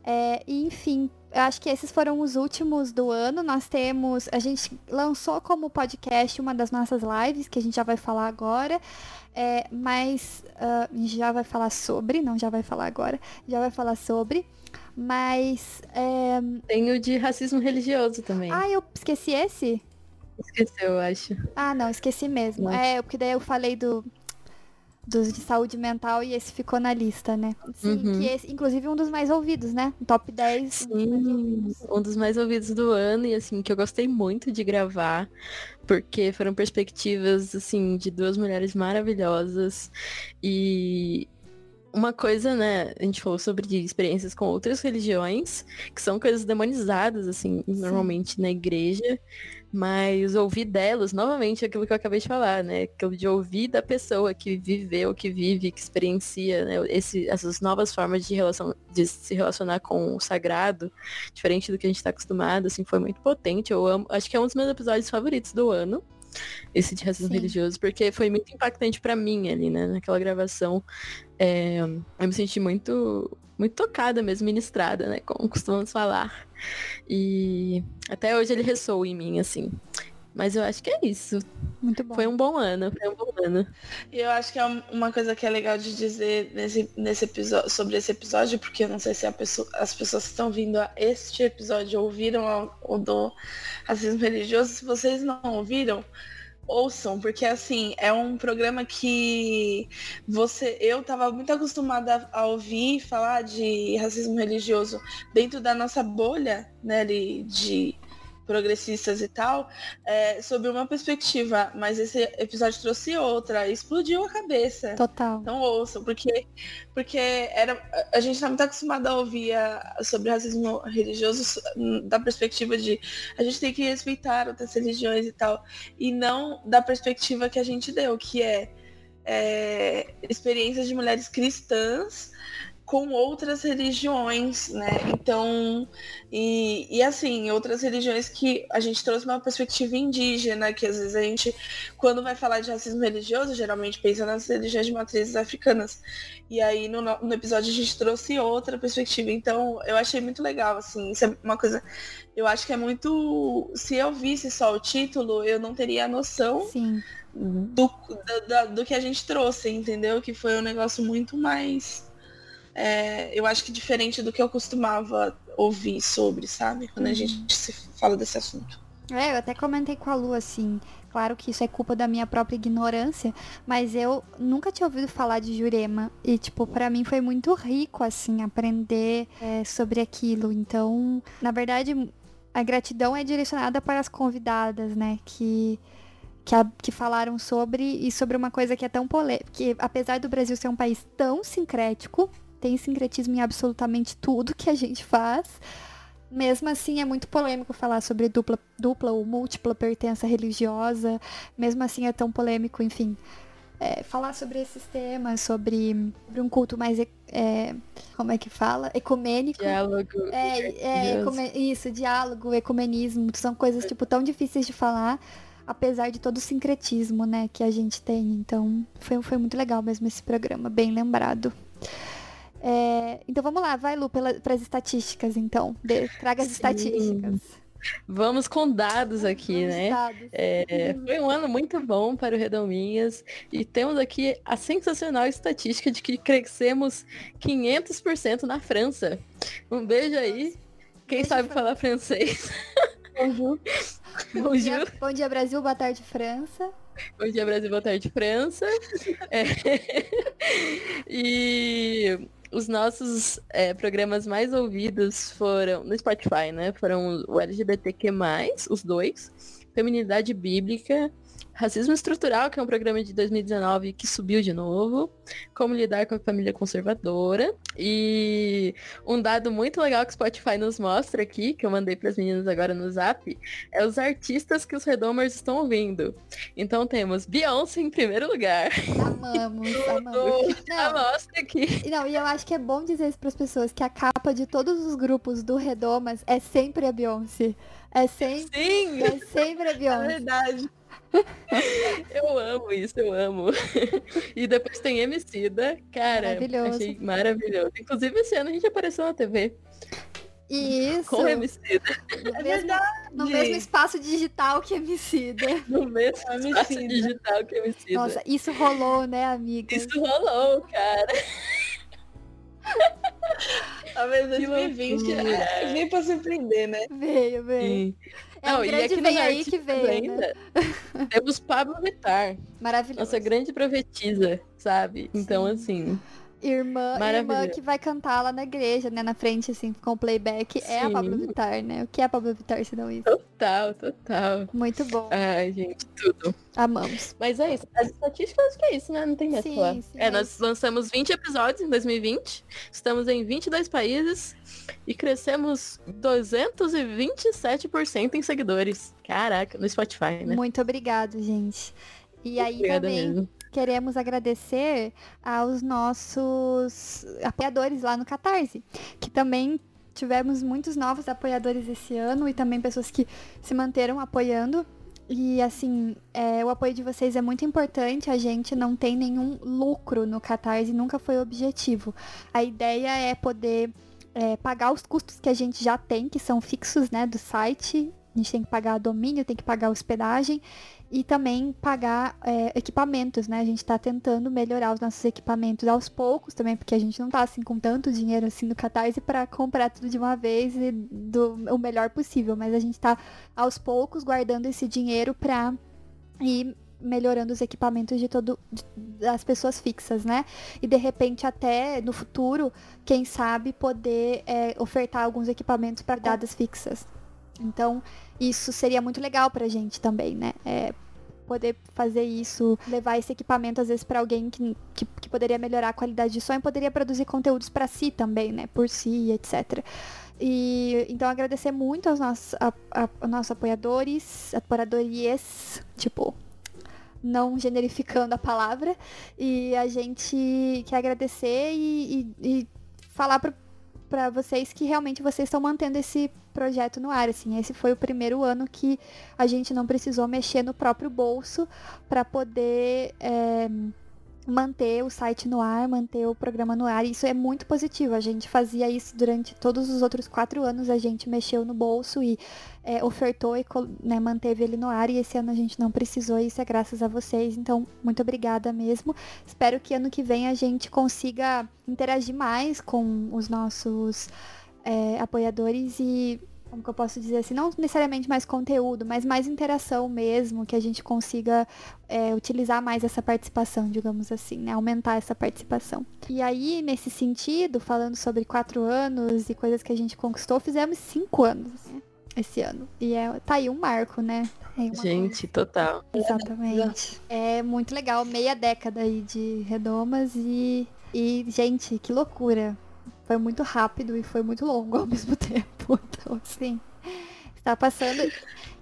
É, e enfim, eu acho que esses foram os últimos do ano. Nós temos. A gente lançou como podcast uma das nossas lives, que a gente já vai falar agora. É, mas uh, já vai falar sobre, não já vai falar agora, já vai falar sobre. Mas. É... Tem o de racismo religioso também. Ah, eu esqueci esse? Esqueceu, eu acho. Ah, não, esqueci mesmo. É, porque daí eu falei do dos de saúde mental e esse ficou na lista, né? Sim, uhum. que esse, inclusive um dos mais ouvidos, né? Top 10. Sim, um dos mais ouvidos do ano e assim, que eu gostei muito de gravar, porque foram perspectivas assim de duas mulheres maravilhosas e uma coisa, né, a gente falou sobre experiências com outras religiões, que são coisas demonizadas, assim, Sim. normalmente na igreja, mas ouvir delas, novamente, aquilo que eu acabei de falar, né, aquilo de ouvir da pessoa que viveu, que vive, que experiencia, né, esse, essas novas formas de, relação, de se relacionar com o sagrado, diferente do que a gente está acostumado, assim, foi muito potente, eu amo, acho que é um dos meus episódios favoritos do ano, esse de racismo Sim. religioso, porque foi muito impactante para mim ali, né, naquela gravação, é, eu me senti muito, muito tocada mesmo, ministrada, né? Como costumamos falar. E até hoje ele ressoa em mim, assim. Mas eu acho que é isso. Muito bom. Foi um bom ano, foi um bom ano. E eu acho que é uma coisa que é legal de dizer nesse, nesse episódio, sobre esse episódio, porque eu não sei se pessoa, as pessoas que estão vindo a este episódio ouviram o do racismo religioso. Se vocês não ouviram, ouçam, porque assim, é um programa que você. Eu estava muito acostumada a ouvir falar de racismo religioso dentro da nossa bolha, né, de progressistas e tal, é, sob uma perspectiva, mas esse episódio trouxe outra, explodiu a cabeça. Total. Então ouçam, porque, porque era, a gente está muito acostumado a ouvir a, sobre racismo religioso da perspectiva de a gente tem que respeitar outras religiões e tal, e não da perspectiva que a gente deu, que é, é experiências de mulheres cristãs com outras religiões, né? Então, e, e assim, outras religiões que a gente trouxe uma perspectiva indígena, que às vezes a gente, quando vai falar de racismo religioso, geralmente pensa nas religiões de matrizes africanas. E aí no, no episódio a gente trouxe outra perspectiva. Então, eu achei muito legal, assim, isso é uma coisa. Eu acho que é muito. Se eu visse só o título, eu não teria a noção. Sim. Do, do, do que a gente trouxe, entendeu? Que foi um negócio muito mais é, eu acho que diferente do que eu costumava ouvir sobre, sabe? Quando uhum. a gente se fala desse assunto. É, eu até comentei com a Lu, assim, claro que isso é culpa da minha própria ignorância, mas eu nunca tinha ouvido falar de Jurema. E, tipo, para mim foi muito rico, assim, aprender é, sobre aquilo. Então, na verdade, a gratidão é direcionada para as convidadas, né? Que que, a, que, falaram sobre e sobre uma coisa que é tão polêmica, que apesar do Brasil ser um país tão sincrético, tem sincretismo em absolutamente tudo que a gente faz. Mesmo assim, é muito polêmico falar sobre dupla, dupla ou múltipla pertença religiosa. Mesmo assim, é tão polêmico, enfim. É, falar sobre esses temas, sobre, sobre um culto mais. É, como é que fala? Ecumênico. Diálogo. É, é ecumen, isso, diálogo, ecumenismo. São coisas, tipo, tão difíceis de falar, apesar de todo o sincretismo, né, que a gente tem. Então, foi, foi muito legal mesmo esse programa, bem lembrado. É, então vamos lá, vai Lu, para as estatísticas então. De, traga as Sim. estatísticas. Vamos com dados aqui, Vamos né? Dados. É, foi um ano muito bom para o Redominhas e temos aqui a sensacional estatística de que crescemos 500% na França. Um beijo aí. Quem beijo sabe falar francês? Bonjour. Bom dia, bom dia, Brasil, boa tarde, França. Bom dia, Brasil, boa tarde, França. É... e os nossos é, programas mais ouvidos foram no Spotify, né? Foram o LGBTQ+, os dois, Feminilidade Bíblica Racismo Estrutural, que é um programa de 2019 que subiu de novo. Como lidar com a família conservadora. E um dado muito legal que o Spotify nos mostra aqui, que eu mandei para as meninas agora no zap, é os artistas que os Redomers estão ouvindo. Então temos Beyoncé em primeiro lugar. Amamos, amamos. Não, mostra aqui. Não, e eu acho que é bom dizer isso para as pessoas, que a capa de todos os grupos do Redomas é sempre a Beyoncé. É sempre, Sim. é sempre a Beyoncé. É verdade. Eu amo isso, eu amo. E depois tem Emicida, cara, Maravilhoso. achei maravilhoso. Inclusive esse ano a gente apareceu na TV Isso. com Emicida, No É mesmo, no mesmo espaço digital que Emicida. no mesmo espaço Emicida. digital que Emicida. Nossa, isso rolou, né, amiga? Isso rolou, cara. Talvez Que 2020 loucura. é, vem pra surpreender, né? Veio, veio. Sim. É um Não, e grande aqui vem aí que artistas veio, né? ainda, Temos Pablo Vittar, Maravilhoso. nossa grande profetisa, sabe? Então, assim, Irmã, irmã que vai cantar lá na igreja, né? Na frente, assim, com o playback. É a Sim. Pablo Vittar, né? O que é a Pablo Vittar, se não isso? total, total. Muito bom. Ai, gente, tudo. Amamos. Mas é isso. As estatísticas acho que é isso, né? Não tem mais Sim, falar. sim, é, é nós lançamos 20 episódios em 2020. Estamos em 22 países e crescemos 227% em seguidores. Caraca, no Spotify, né? Muito obrigado, gente. E aí Obrigada também mesmo. Queremos agradecer aos nossos apoiadores lá no Catarse, que também tivemos muitos novos apoiadores esse ano e também pessoas que se manteram apoiando. E assim, é, o apoio de vocês é muito importante. A gente não tem nenhum lucro no Catarse, nunca foi objetivo. A ideia é poder é, pagar os custos que a gente já tem, que são fixos, né, do site. A gente tem que pagar domínio, tem que pagar hospedagem e também pagar é, equipamentos, né? A gente tá tentando melhorar os nossos equipamentos aos poucos também, porque a gente não tá assim com tanto dinheiro assim no Catarse para comprar tudo de uma vez e do o melhor possível, mas a gente tá aos poucos guardando esse dinheiro para ir melhorando os equipamentos de todo das pessoas fixas, né? E de repente até no futuro, quem sabe poder é, ofertar alguns equipamentos para dadas fixas. Então, isso seria muito legal pra gente também, né? É, poder fazer isso, levar esse equipamento às vezes pra alguém que, que, que poderia melhorar a qualidade de som e poderia produzir conteúdos pra si também, né? Por si, etc. E então agradecer muito aos nossos, a, a- aos nossos apoiadores, apoiadorias, tipo, não generificando a palavra. E a gente quer agradecer e, e- e falar pro, pra vocês que realmente vocês estão mantendo esse projeto no ar, assim. Esse foi o primeiro ano que a gente não precisou mexer no próprio bolso para poder é, manter o site no ar, manter o programa no ar. Isso é muito positivo. A gente fazia isso durante todos os outros quatro anos. A gente mexeu no bolso e é, ofertou e né, manteve ele no ar. E esse ano a gente não precisou. Isso é graças a vocês. Então, muito obrigada mesmo. Espero que ano que vem a gente consiga interagir mais com os nossos é, apoiadores e como que eu posso dizer assim, não necessariamente mais conteúdo, mas mais interação mesmo, que a gente consiga é, utilizar mais essa participação, digamos assim, né? Aumentar essa participação. E aí, nesse sentido, falando sobre quatro anos e coisas que a gente conquistou, fizemos cinco anos né, esse ano. E é, tá aí um marco, né? É Gente, total. Exatamente. É muito legal, meia década aí de redomas e, e gente, que loucura. Foi muito rápido e foi muito longo ao mesmo tempo. Então, assim, está passando.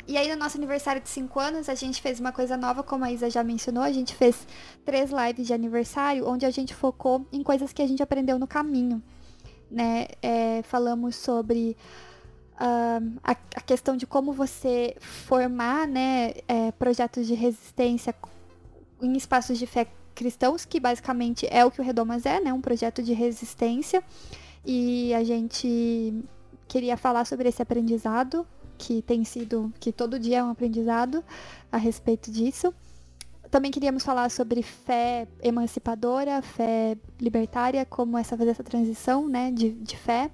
E aí, no nosso aniversário de 5 anos, a gente fez uma coisa nova, como a Isa já mencionou. A gente fez três lives de aniversário, onde a gente focou em coisas que a gente aprendeu no caminho. Né? É, falamos sobre ah, a, a questão de como você formar né, é, projetos de resistência em espaços de fé cristãos, que basicamente é o que o Redomas é, né? Um projeto de resistência. E a gente queria falar sobre esse aprendizado, que tem sido, que todo dia é um aprendizado a respeito disso. Também queríamos falar sobre fé emancipadora, fé libertária, como essa fazer essa transição, né, de, de fé.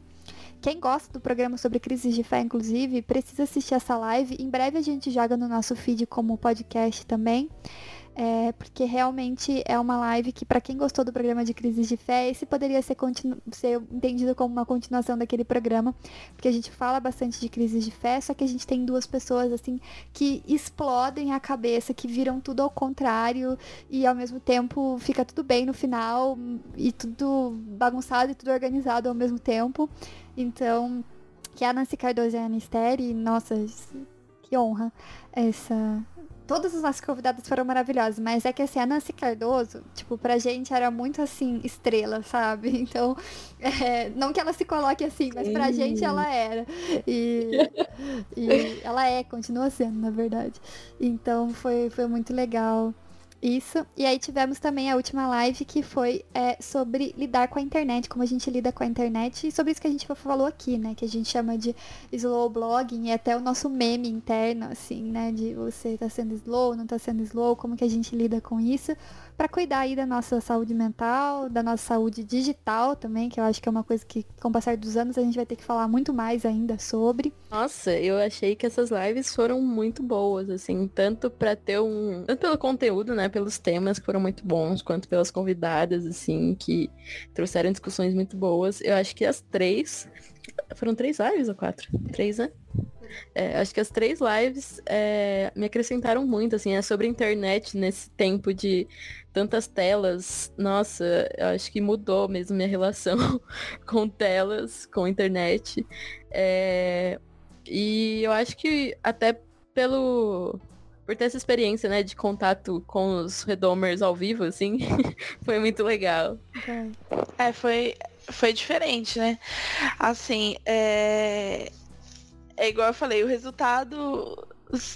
Quem gosta do programa sobre crises de fé, inclusive, precisa assistir essa live. Em breve a gente joga no nosso feed como podcast também. É, porque realmente é uma live que, para quem gostou do programa de crises de fé, esse poderia ser, ser entendido como uma continuação daquele programa, porque a gente fala bastante de crises de fé, só que a gente tem duas pessoas assim que explodem a cabeça, que viram tudo ao contrário e ao mesmo tempo fica tudo bem no final e tudo bagunçado e tudo organizado ao mesmo tempo. Então, que a Nancy Cardoso e a Anisteri, nossa, que honra essa todos os nossos convidados foram maravilhosos, mas é que assim, a Nancy Cardoso, tipo, pra gente era muito assim, estrela, sabe? Então, é, não que ela se coloque assim, mas pra Sim. gente ela era. E, e ela é, continua sendo, na verdade. Então foi, foi muito legal. Isso. E aí tivemos também a última live que foi é, sobre lidar com a internet, como a gente lida com a internet, e sobre isso que a gente falou aqui, né? Que a gente chama de slow blogging, e até o nosso meme interno, assim, né? De você tá sendo slow, não tá sendo slow, como que a gente lida com isso, para cuidar aí da nossa saúde mental, da nossa saúde digital também, que eu acho que é uma coisa que, com o passar dos anos, a gente vai ter que falar muito mais ainda sobre. Nossa, eu achei que essas lives foram muito boas, assim, tanto pra ter um. Tanto pelo conteúdo, né? Pelos temas que foram muito bons, quanto pelas convidadas, assim, que trouxeram discussões muito boas. Eu acho que as três. Foram três lives ou quatro? Três, né? É, acho que as três lives é, me acrescentaram muito, assim, é sobre a internet nesse tempo de tantas telas. Nossa, acho que mudou mesmo minha relação com telas, com internet. É, e eu acho que até pelo por ter essa experiência, né, de contato com os redomers ao vivo, assim, foi muito legal. É, foi, foi diferente, né? Assim, é... é igual eu falei, o resultado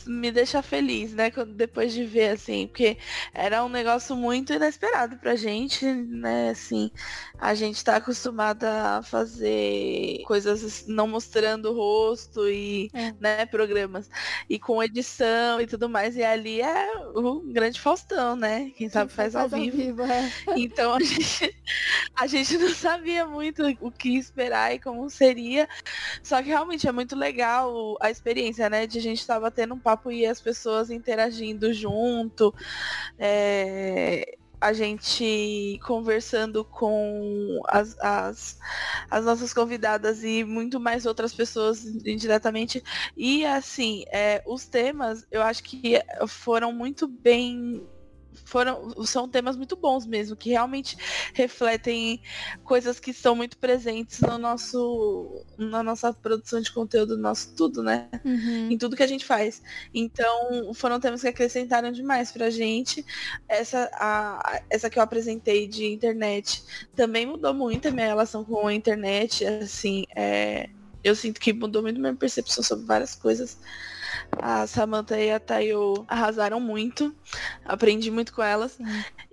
me deixa feliz, né? quando- Depois de ver, assim, porque era um negócio muito inesperado pra gente, né? Assim, a gente tá acostumada a fazer coisas não mostrando o rosto e, É. né, programas. E com edição e tudo mais. E ali é o grande Faustão, né? Quem sabe faz, ao vivo. é. Então a gente, a gente não sabia muito o que esperar e como seria. Só que realmente é muito legal a experiência, né? De a gente estar batendo um papo e as pessoas interagindo junto. é, a gente conversando com as, as, as nossas convidadas e muito mais outras pessoas indiretamente. E assim, é, os temas eu acho que foram muito bem foram são temas muito bons mesmo que realmente refletem coisas que são muito presentes no nosso na nossa produção de conteúdo nosso tudo né? Uhum. em tudo que a gente faz. Então foram temas que acrescentaram demais pra gente. Essa a, essa que eu apresentei de internet também mudou muito a minha relação com a internet assim é, eu sinto que mudou muito minha percepção sobre várias coisas a Samantha e a Tayo arrasaram muito. Aprendi muito com elas.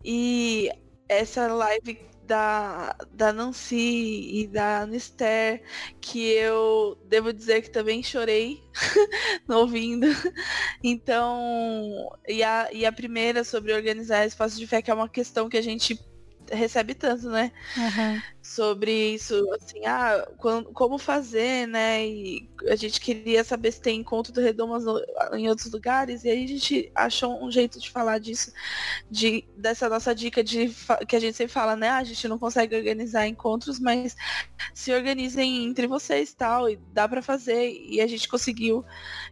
E essa live da, da Nancy e da Anister, que eu devo dizer que também chorei ouvindo. Então, e a, e a primeira sobre organizar espaço de fé, que é uma questão que a gente recebe tanto, né? Aham. Sobre isso, assim, ah, quan- como fazer, né? E a gente queria saber se tem encontro do Redomas em outros lugares, e aí a gente achou um jeito de falar disso, de, dessa nossa dica de que a gente sempre fala, né? Ah, a gente não consegue organizar encontros, mas se organizem entre vocês tal, e dá pra fazer. E a gente conseguiu,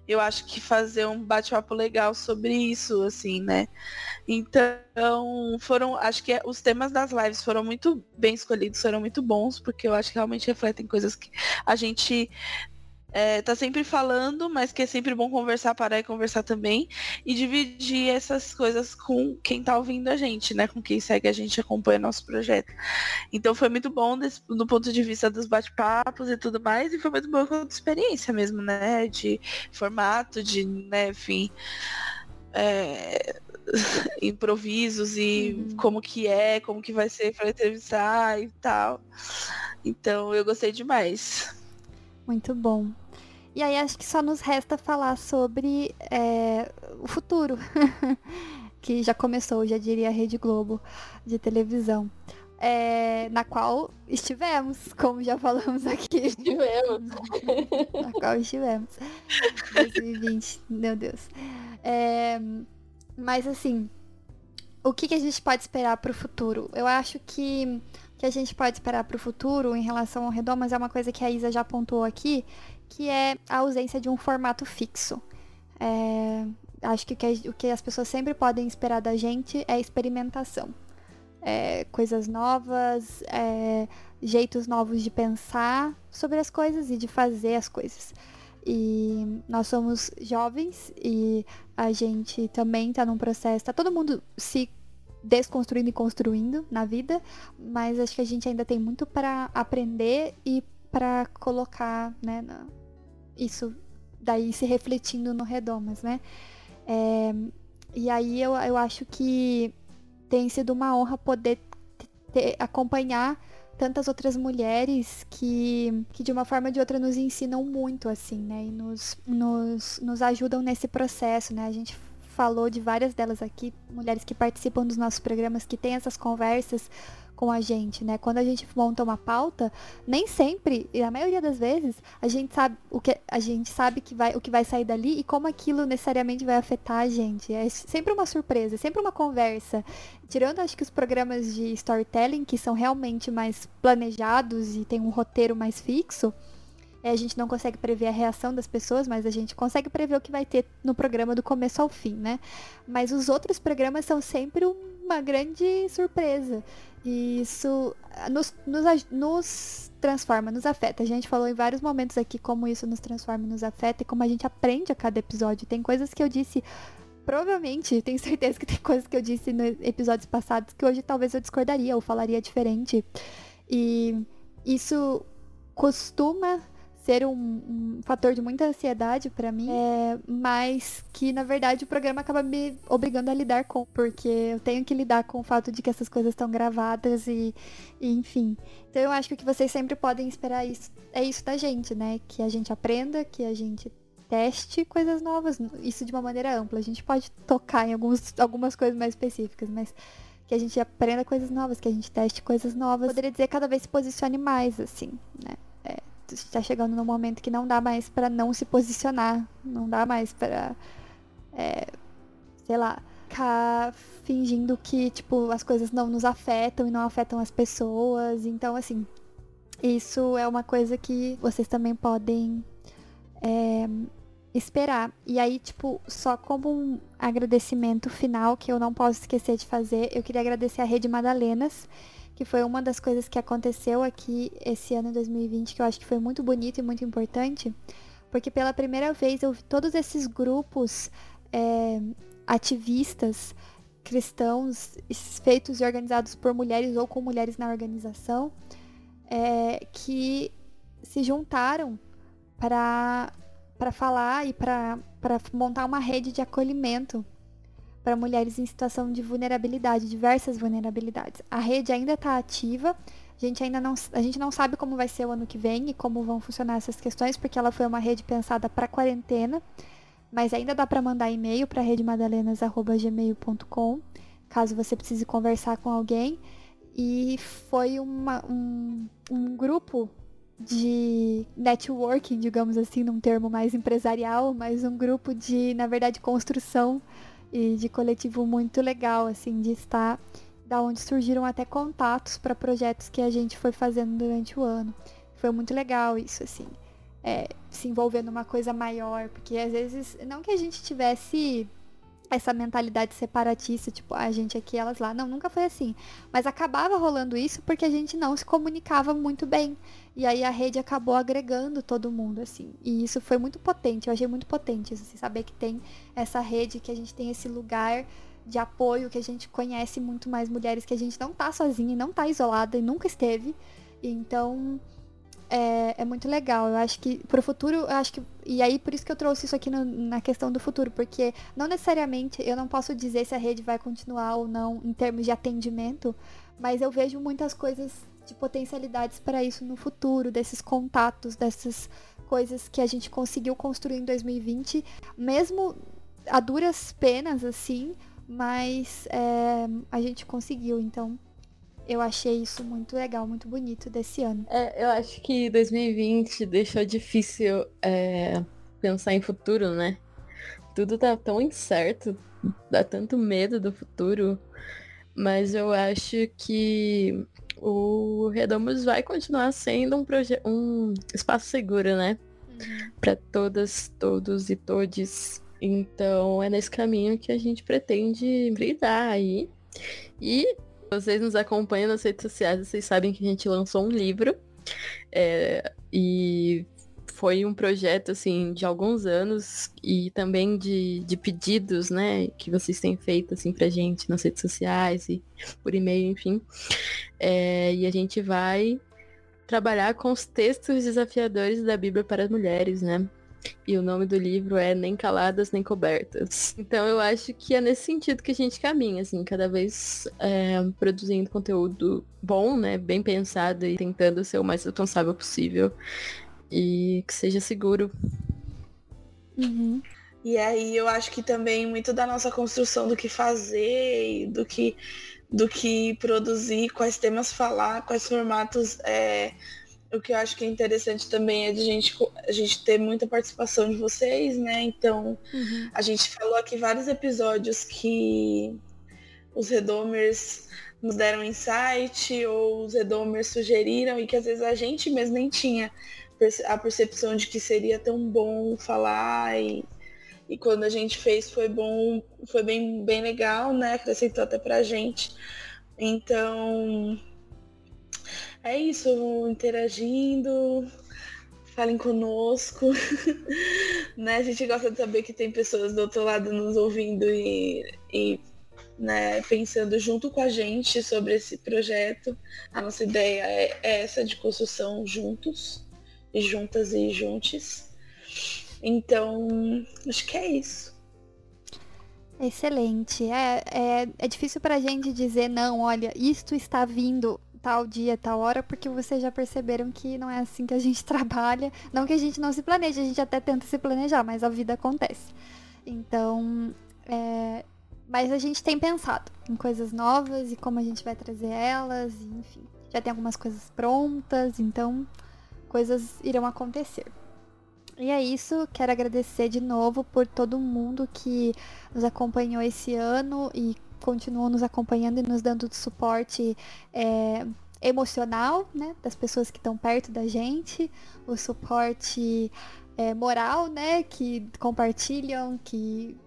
eu acho que fazer um bate-papo legal sobre isso, assim, né? Então, foram, acho que é- os temas das lives foram muito bem escolhidos, foram muito bons, porque eu acho que realmente refletem coisas que a gente é, tá sempre falando, mas que é sempre bom conversar, parar e conversar também, e dividir essas coisas com quem tá ouvindo a gente, né? Com quem segue a gente acompanha nosso projeto. Então foi muito bom desse, do ponto de vista dos bate-papos e tudo mais, e foi muito bom com experiência mesmo, né? De formato, de, né, enfim. é, improvisos e Uhum. como que é, como que vai ser para entrevistar e tal. Então eu gostei demais. Muito bom. E aí acho que só nos resta falar sobre é, o futuro. que já começou, já diria a Rede Globo de televisão. É, na qual estivemos, como já falamos aqui. Tivemos. na qual estivemos. 2020, meu Deus. É, mas assim, o que, que a gente pode esperar para o futuro? Eu acho que que a gente pode esperar para o futuro em relação ao Redomas é uma coisa que a Isa já apontou aqui, que é a ausência de um formato fixo. É, acho que o que, o que as pessoas sempre podem esperar da gente é experimentação. É, coisas novas, é, jeitos novos de pensar sobre as coisas e de fazer as coisas. E nós somos jovens e a gente também tá num processo, tá todo mundo se desconstruindo e construindo na vida, mas acho que a gente ainda tem muito para aprender e para colocar, né, isso daí se refletindo no Redomas, né? É, e aí eu, eu acho que tem sido uma honra poder ter, acompanhar tantas outras mulheres que, que de uma forma ou de outra nos ensinam muito, assim, né? E nos, nos, nos ajudam nesse processo, né? A gente falou de várias delas aqui, mulheres que participam dos nossos programas, que têm essas conversas com a gente, né? Quando a gente monta uma pauta, nem sempre, e a maioria das vezes, a gente sabe o que a gente sabe que vai, o que vai sair dali e como aquilo necessariamente vai afetar a gente. É sempre uma surpresa, é sempre uma conversa. Tirando acho que os programas de storytelling que são realmente mais planejados e tem um roteiro mais fixo, a gente não consegue prever a reação das pessoas, mas a gente consegue prever o que vai ter no programa do começo ao fim, né? Mas os outros programas são sempre uma grande surpresa. E isso nos, nos, nos, transforma, nos afeta. A gente falou em vários momentos aqui como isso nos transforma e nos afeta e como a gente aprende a cada episódio. Tem coisas que eu disse. Provavelmente, tenho certeza que tem coisas que eu disse nos episódios passados que hoje talvez eu discordaria ou falaria diferente. E isso costuma ser um, um fator de muita ansiedade para mim, é, mas que na verdade o programa acaba me obrigando a lidar com, porque eu tenho que lidar com o fato de que essas coisas estão gravadas e, e, enfim. Então eu acho que o que vocês sempre podem esperar isso, é isso da gente, né? Que a gente aprenda, que a gente teste coisas novas, isso de uma maneira ampla. A gente pode tocar em alguns, algumas coisas mais específicas, mas que a gente aprenda coisas novas, que a gente teste coisas novas. Poderia dizer cada vez se posicione mais, assim, né? Está chegando num momento que não dá mais para não se posicionar, não dá mais para, é, sei lá, ficar fingindo que tipo as coisas não nos afetam e não afetam as pessoas. Então, assim, isso é uma coisa que vocês também podem é, esperar. E aí, tipo, só como um agradecimento final que eu não posso esquecer de fazer, eu queria agradecer a Rede Madalenas que foi uma das coisas que aconteceu aqui esse ano 2020, que eu acho que foi muito bonito e muito importante, porque pela primeira vez eu vi todos esses grupos é, ativistas cristãos feitos e organizados por mulheres ou com mulheres na organização é, que se juntaram para para falar e para montar uma rede de acolhimento para mulheres em situação de vulnerabilidade, diversas vulnerabilidades. A rede ainda está ativa. A gente ainda não, a gente não sabe como vai ser o ano que vem e como vão funcionar essas questões, porque ela foi uma rede pensada para quarentena, mas ainda dá para mandar e-mail para redemadalenas@gmail.com, caso você precise conversar com alguém. E foi uma, um, um grupo de networking, digamos assim, num termo mais empresarial, mas um grupo de, na verdade, construção e de coletivo muito legal, assim, de estar da onde surgiram até contatos para projetos que a gente foi fazendo durante o ano. Foi muito legal isso, assim. É, se envolver numa coisa maior, porque às vezes, não que a gente tivesse essa mentalidade separatista, tipo, a gente aqui, elas lá. Não, nunca foi assim. Mas acabava rolando isso porque a gente não se comunicava muito bem. E aí a rede acabou agregando todo mundo, assim. E isso foi muito potente, eu achei muito potente, assim, saber que tem essa rede, que a gente tem esse lugar de apoio, que a gente conhece muito mais mulheres, que a gente não tá sozinha, não tá isolada e nunca esteve. Então, é, é, muito legal. Eu acho que pro futuro, eu acho que. E aí, por isso que eu trouxe isso aqui no, na questão do futuro, porque não necessariamente eu não posso dizer se a rede vai continuar ou não em termos de atendimento, mas eu vejo muitas coisas de potencialidades para isso no futuro, desses contatos, dessas coisas que a gente conseguiu construir em 2020, mesmo a duras penas, assim, mas é, a gente conseguiu. Então, eu achei isso muito legal, muito bonito desse ano. É, eu acho que 2020 deixou difícil é, pensar em futuro, né? Tudo tá tão incerto, dá tanto medo do futuro. Mas eu acho que o Redomos vai continuar sendo um, um espaço seguro, né? Uhum. Para todas, todos e todes. Então é nesse caminho que a gente pretende brilhar aí. E vocês nos acompanham nas redes sociais, vocês sabem que a gente lançou um livro. É, e foi um projeto, assim, de alguns anos e também de, de pedidos, né, que vocês têm feito, assim, pra gente nas redes sociais e por e-mail, enfim. É, e a gente vai trabalhar com os textos desafiadores da Bíblia para as mulheres, né? E o nome do livro é Nem Caladas Nem Cobertas. Então eu acho que é nesse sentido que a gente caminha, assim, cada vez é, produzindo conteúdo bom, né? Bem pensado e tentando ser o mais responsável possível. E que seja seguro. Uhum. E aí eu acho que também muito da nossa construção do que fazer, do que, do que produzir, quais temas falar, quais formatos é, o que eu acho que é interessante também é de gente, a gente ter muita participação de vocês, né? Então, uhum. a gente falou aqui vários episódios que os redomers nos deram insight ou os redomers sugeriram e que às vezes a gente mesmo nem tinha a percepção de que seria tão bom falar e, e quando a gente fez foi bom, foi bem, bem legal, né? Acrescentou até pra gente. Então, é isso, interagindo, falem conosco. né? A gente gosta de saber que tem pessoas do outro lado nos ouvindo e, e né, pensando junto com a gente sobre esse projeto. A nossa ideia é, essa de construção juntos, e juntas e juntes. Então, acho que é isso. Excelente. É, é, é difícil pra gente dizer, não, olha, isto está vindo tal dia, tal hora, porque vocês já perceberam que não é assim que a gente trabalha. Não que a gente não se planeje, a gente até tenta se planejar, mas a vida acontece. Então, é... mas a gente tem pensado em coisas novas e como a gente vai trazer elas, enfim. Já tem algumas coisas prontas, então coisas irão acontecer. E é isso, quero agradecer de novo por todo mundo que nos acompanhou esse ano e continuam nos acompanhando e nos dando suporte é, emocional, né, das pessoas que estão perto da gente, o suporte é, moral, né, que compartilham, que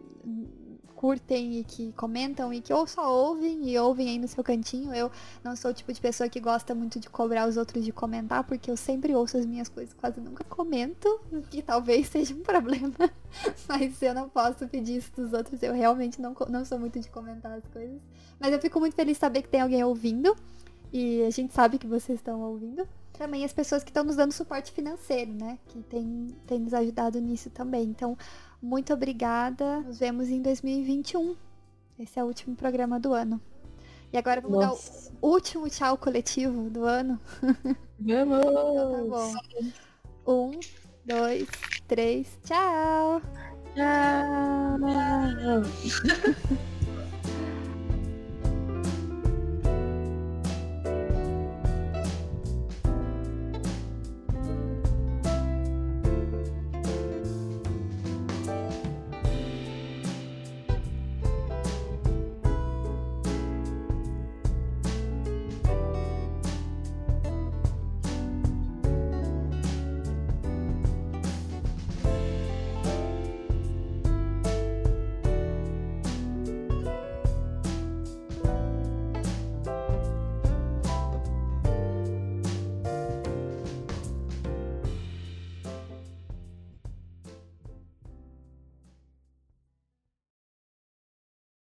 curtem e que comentam e que ou só ouvem e ouvem aí no seu cantinho. Eu não sou o tipo de pessoa que gosta muito de cobrar os outros de comentar, porque eu sempre ouço as minhas coisas, quase nunca comento, que talvez seja um problema. Mas eu não posso pedir isso dos outros, eu realmente não, não sou muito de comentar as coisas. Mas eu fico muito feliz de saber que tem alguém ouvindo. E a gente sabe que vocês estão ouvindo. Também as pessoas que estão nos dando suporte financeiro, né? Que tem, tem nos ajudado nisso também. Então, muito obrigada. Nos vemos em 2021. Esse é o último programa do ano. E agora vamos Nossa. dar o último tchau coletivo do ano. Vamos! então tá bom. Um, dois, três, tchau! Tchau!